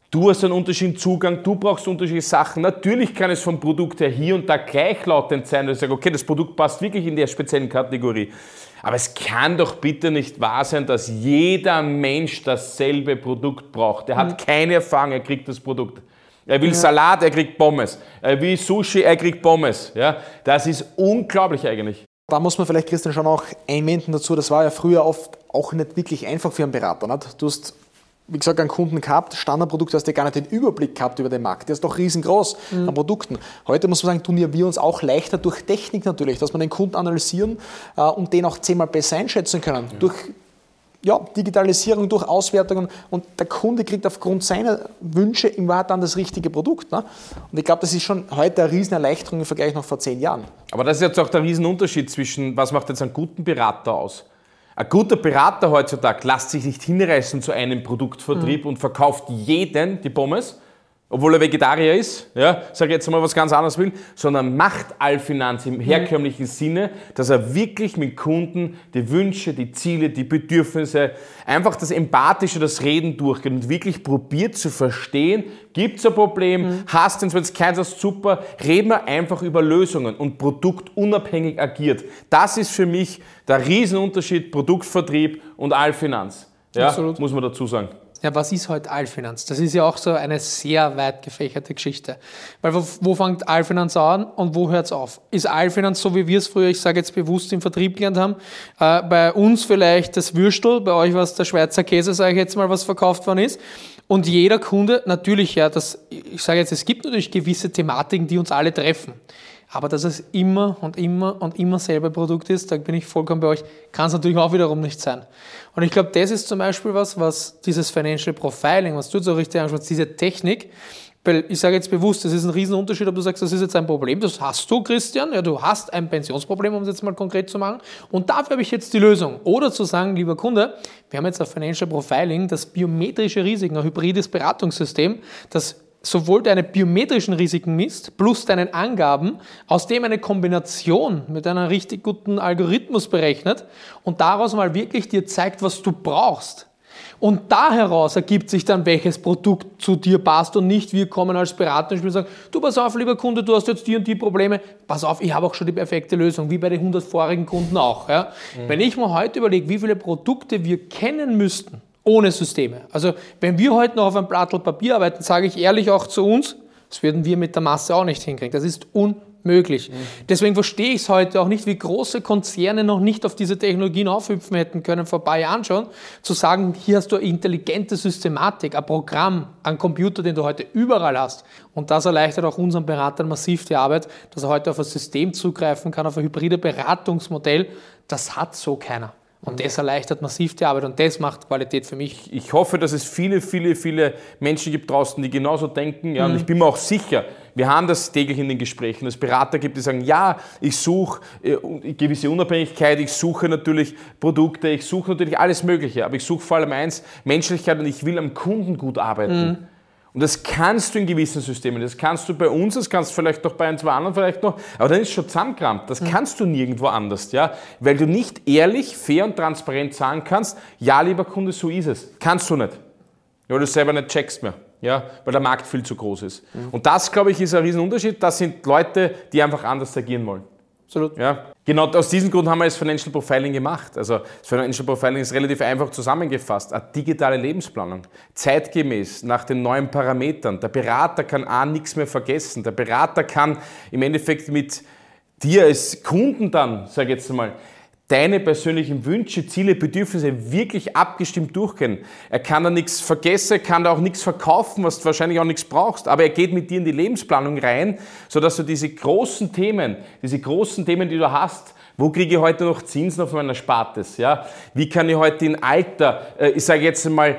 Du hast einen unterschiedlichen Zugang, du brauchst unterschiedliche Sachen. Natürlich kann es vom Produkt her hier und da gleichlautend sein, dass ich sage, okay, das Produkt passt wirklich in der speziellen Kategorie. Aber es kann doch bitte nicht wahr sein, dass jeder Mensch dasselbe Produkt braucht. Er hat mhm. keine Erfahrung, er kriegt das Produkt. Er will ja. Salat, er kriegt Pommes. Er will Sushi, er kriegt Pommes. Ja, das ist unglaublich eigentlich.
Da muss man vielleicht, Christian, schon auch einwenden dazu, das war ja früher oft auch nicht wirklich einfach für einen Berater. Nicht? Du hast wie gesagt, einen Kunden gehabt, Standardprodukt, hast du gar nicht den Überblick gehabt über den Markt. Der ist doch riesengroß mhm. an Produkten. Heute muss man sagen, tun wir uns auch leichter durch Technik natürlich, dass wir den Kunden analysieren äh, und den auch zehnmal besser einschätzen können. Ja. Durch ja, Digitalisierung, durch Auswertungen und der Kunde kriegt aufgrund seiner Wünsche im Wahrheit dann das richtige Produkt. Ne? Und ich glaube, das ist schon heute eine Riesenerleichterung im Vergleich noch vor zehn Jahren.
Aber das ist jetzt auch der Riesenunterschied zwischen, was macht jetzt einen guten Berater aus? Ein guter Berater heutzutage lässt sich nicht hinreißen zu einem Produktvertrieb mhm. und verkauft jeden die Pommes, obwohl er Vegetarier ist, ja, sage jetzt mal was ganz anderes will, sondern macht Allfinanz im herkömmlichen Sinne, dass er wirklich mit Kunden die Wünsche, die Ziele, die Bedürfnisse, einfach das Empathische, das Reden durchgeht und wirklich probiert zu verstehen, gibt es ein Problem, mhm. hast du, wenn es keins ist, super, reden wir einfach über Lösungen und produktunabhängig agiert. Das ist für mich der Riesenunterschied Produktvertrieb und Allfinanz. Ja, Absolut. muss man dazu sagen
ja, was ist heute Allfinanz? Das ist ja auch so eine sehr weit gefächerte Geschichte. Weil wo, wo fängt Allfinanz an und wo hört es auf? Ist Allfinanz so, wie wir es früher, ich sage jetzt bewusst, im Vertrieb gelernt haben, äh, bei uns vielleicht das Würstel, bei euch war es der Schweizer Käse, sage ich jetzt mal, was verkauft worden ist. Und jeder Kunde, natürlich, ja, das, ich sage jetzt, es gibt natürlich gewisse Thematiken, die uns alle treffen. Aber dass es immer und immer und immer selber Produkt ist, da bin ich vollkommen bei euch, kann es natürlich auch wiederum nicht sein. Und ich glaube, das ist zum Beispiel was, was dieses Financial Profiling, was du so richtig anschaust, diese Technik, weil ich sage jetzt bewusst, das ist ein Riesenunterschied, ob du sagst, das ist jetzt ein Problem, das hast du, Christian, ja, du hast ein Pensionsproblem, um es jetzt mal konkret zu machen, und dafür habe ich jetzt die Lösung. Oder zu sagen, lieber Kunde, wir haben jetzt ein Financial Profiling, das biometrische Risiken, ein hybrides Beratungssystem, das sowohl deine biometrischen Risiken misst, plus deinen Angaben, aus dem eine Kombination mit einem richtig guten Algorithmus berechnet und daraus mal wirklich dir zeigt, was du brauchst. Und da heraus ergibt sich dann, welches Produkt zu dir passt und nicht wir kommen als Berater und sagen, du pass auf, lieber Kunde, du hast jetzt die und die Probleme, pass auf, ich habe auch schon die perfekte Lösung, wie bei den 100 vorigen Kunden auch. Ja? Mhm. Wenn ich mir heute überlege, wie viele Produkte wir kennen müssten, ohne Systeme. Also wenn wir heute noch auf einem Blatt Papier arbeiten, sage ich ehrlich auch zu uns, das würden wir mit der Masse auch nicht hinkriegen. Das ist unmöglich. Mhm. Deswegen verstehe ich es heute auch nicht, wie große Konzerne noch nicht auf diese Technologien aufhüpfen hätten können vor ein paar Jahren schon, zu sagen, hier hast du eine intelligente Systematik, ein Programm, ein Computer, den du heute überall hast. Und das erleichtert auch unseren Beratern massiv die Arbeit, dass er heute auf ein System zugreifen kann, auf ein hybride Beratungsmodell. Das hat so keiner. Und das erleichtert massiv die Arbeit und das macht Qualität für mich.
Ich hoffe, dass es viele, viele, viele Menschen gibt draußen, die genauso denken. Ja, mhm. Und ich bin mir auch sicher, wir haben das täglich in den Gesprächen, dass Berater gibt, die sagen, ja, ich suche äh, gewisse Unabhängigkeit, ich suche natürlich Produkte, ich suche natürlich alles Mögliche, aber ich suche vor allem eins, Menschlichkeit und ich will am Kunden gut arbeiten. Mhm. Und das kannst du in gewissen Systemen. Das kannst du bei uns, das kannst du vielleicht noch bei ein, zwei anderen vielleicht noch, aber dann ist es schon zusammengerammt. Das kannst du nirgendwo anders, ja? Weil du nicht ehrlich, fair und transparent sagen kannst, ja, lieber Kunde, so ist es. Kannst du nicht. Weil du selber nicht checkst mehr, ja? Weil der Markt viel zu groß ist. Mhm. Und das, glaube ich, ist ein Riesenunterschied. Das sind Leute, die einfach anders agieren wollen.
Absolut.
Ja. Genau aus diesem Grund haben wir das Financial Profiling gemacht. Also das Financial Profiling ist relativ einfach zusammengefasst. Eine digitale Lebensplanung, zeitgemäß, nach den neuen Parametern. Der Berater kann A, nichts mehr vergessen. Der Berater kann im Endeffekt mit dir als Kunden dann, sage ich jetzt einmal, deine persönlichen Wünsche, Ziele, Bedürfnisse wirklich abgestimmt durchgehen. Er kann da nichts vergessen, er kann da auch nichts verkaufen, was du wahrscheinlich auch nichts brauchst, aber er geht mit dir in die Lebensplanung rein, sodass du diese großen Themen, diese großen Themen, die du hast, wo kriege ich heute noch Zinsen auf meiner Spartes? Ja? Wie kann ich heute in Alter, äh, ich sage jetzt mal,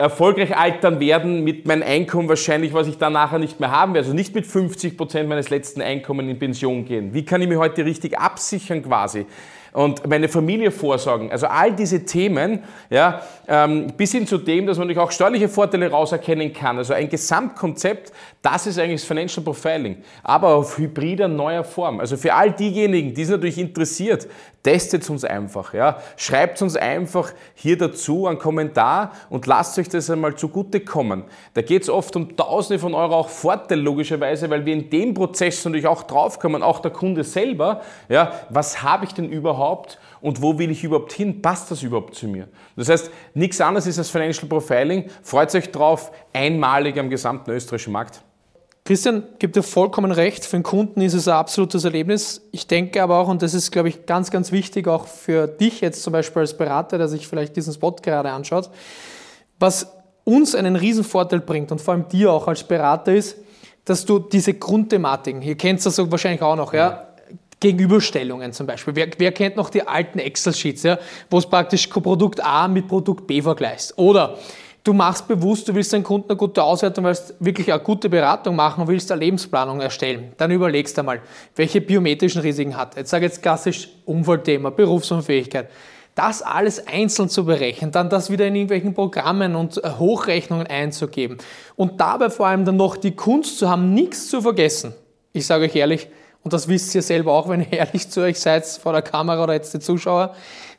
erfolgreich altern werden mit meinem Einkommen wahrscheinlich, was ich dann nachher nicht mehr haben werde. Also nicht mit 50 Prozent meines letzten Einkommens in Pension gehen. Wie kann ich mich heute richtig absichern quasi? Und meine Familie vorsorgen. Also all diese Themen, ja, ähm, bis hin zu dem, dass man natürlich auch steuerliche Vorteile rauserkennen kann. Also ein Gesamtkonzept, das ist eigentlich das Financial Profiling, aber auf hybrider neuer Form. Also für all diejenigen, die es natürlich interessiert, testet uns einfach. Ja. Schreibt uns einfach hier dazu einen Kommentar und lasst euch das einmal zugutekommen. Da geht es oft um Tausende von Euro auch Vorteil logischerweise, weil wir in dem Prozess natürlich auch draufkommen, auch der Kunde selber, ja, was habe ich denn überhaupt und wo will ich überhaupt hin? Passt das überhaupt zu mir? Das heißt, nichts anderes ist das Financial Profiling. Freut euch drauf, einmalig am gesamten österreichischen Markt.
Christian gibt dir vollkommen recht, für den Kunden ist es ein absolutes Erlebnis. Ich denke aber auch, und das ist, glaube ich, ganz, ganz wichtig, auch für dich jetzt zum Beispiel als Berater, der sich vielleicht diesen Spot gerade anschaut, was uns einen Riesenvorteil bringt und vor allem dir auch als Berater ist, dass du diese Grundthematiken, ihr kennt das wahrscheinlich auch noch, ja, Gegenüberstellungen zum Beispiel. Wer, wer kennt noch die alten Excel-Sheets, ja, wo es praktisch Produkt A mit Produkt B vergleichst? Oder du machst bewusst, du willst deinen Kunden eine gute Auswertung, willst wirklich eine gute Beratung machen und willst eine Lebensplanung erstellen. Dann überlegst du einmal, welche biometrischen Risiken hat. Jetzt sage ich jetzt klassisch Unfallthema, Berufsunfähigkeit. Das alles einzeln zu berechnen, dann das wieder in irgendwelchen Programmen und äh, Hochrechnungen einzugeben und dabei vor allem dann noch die Kunst zu haben, nichts zu vergessen. Ich sage euch ehrlich, und das wisst ihr selber auch, wenn ihr ehrlich zu euch seid, vor der Kamera oder jetzt die Zuschauer,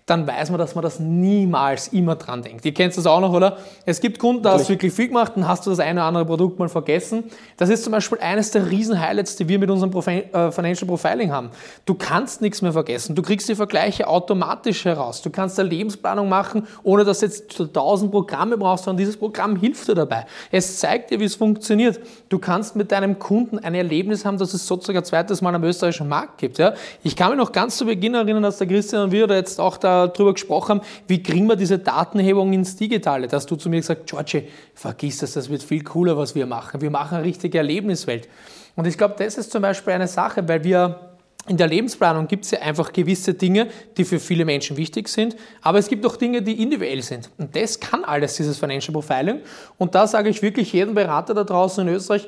dann weiß man, dass man das niemals immer dran denkt. Ihr kennt das auch noch, oder? Es gibt Kunden, da hast du wirklich viel gemacht, dann hast du das eine oder andere Produkt mal vergessen. Das ist zum Beispiel eines der Riesen-Highlights, die wir mit unserem äh, Financial Profiling haben. Du kannst nichts mehr vergessen. Du kriegst die Vergleiche automatisch heraus. Du kannst eine Lebensplanung machen, ohne dass du jetzt tausend Programme brauchst, sondern dieses Programm hilft dir dabei. Es zeigt dir, wie es funktioniert. Du kannst mit deinem Kunden ein Erlebnis haben, das es sozusagen ein zweites Mal am österreichischen Markt gibt. Ja? Ich kann mich noch ganz zu Beginn erinnern, dass der Christian und wir oder jetzt auch da darüber gesprochen haben, wie kriegen wir diese Datenhebung ins Digitale, dass du zu mir gesagt George, vergiss das, das wird viel cooler, was wir machen. Wir machen eine richtige Erlebniswelt. Und ich glaube, das ist zum Beispiel eine Sache, weil wir in der Lebensplanung gibt es ja einfach gewisse Dinge, die für viele Menschen wichtig sind, aber es gibt auch Dinge, die individuell sind. Und das kann alles, dieses Financial Profiling. Und da sage ich wirklich jedem Berater da draußen in Österreich,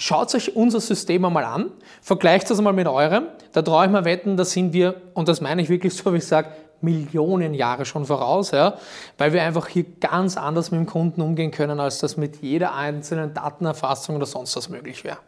Schaut euch unser System einmal an, vergleicht das einmal mit eurem. Da traue ich mir wetten, da sind wir, und das meine ich wirklich so, wie ich sage, Millionen Jahre schon voraus, ja, weil wir einfach hier ganz anders mit dem Kunden umgehen können, als das mit jeder einzelnen Datenerfassung oder sonst was möglich wäre.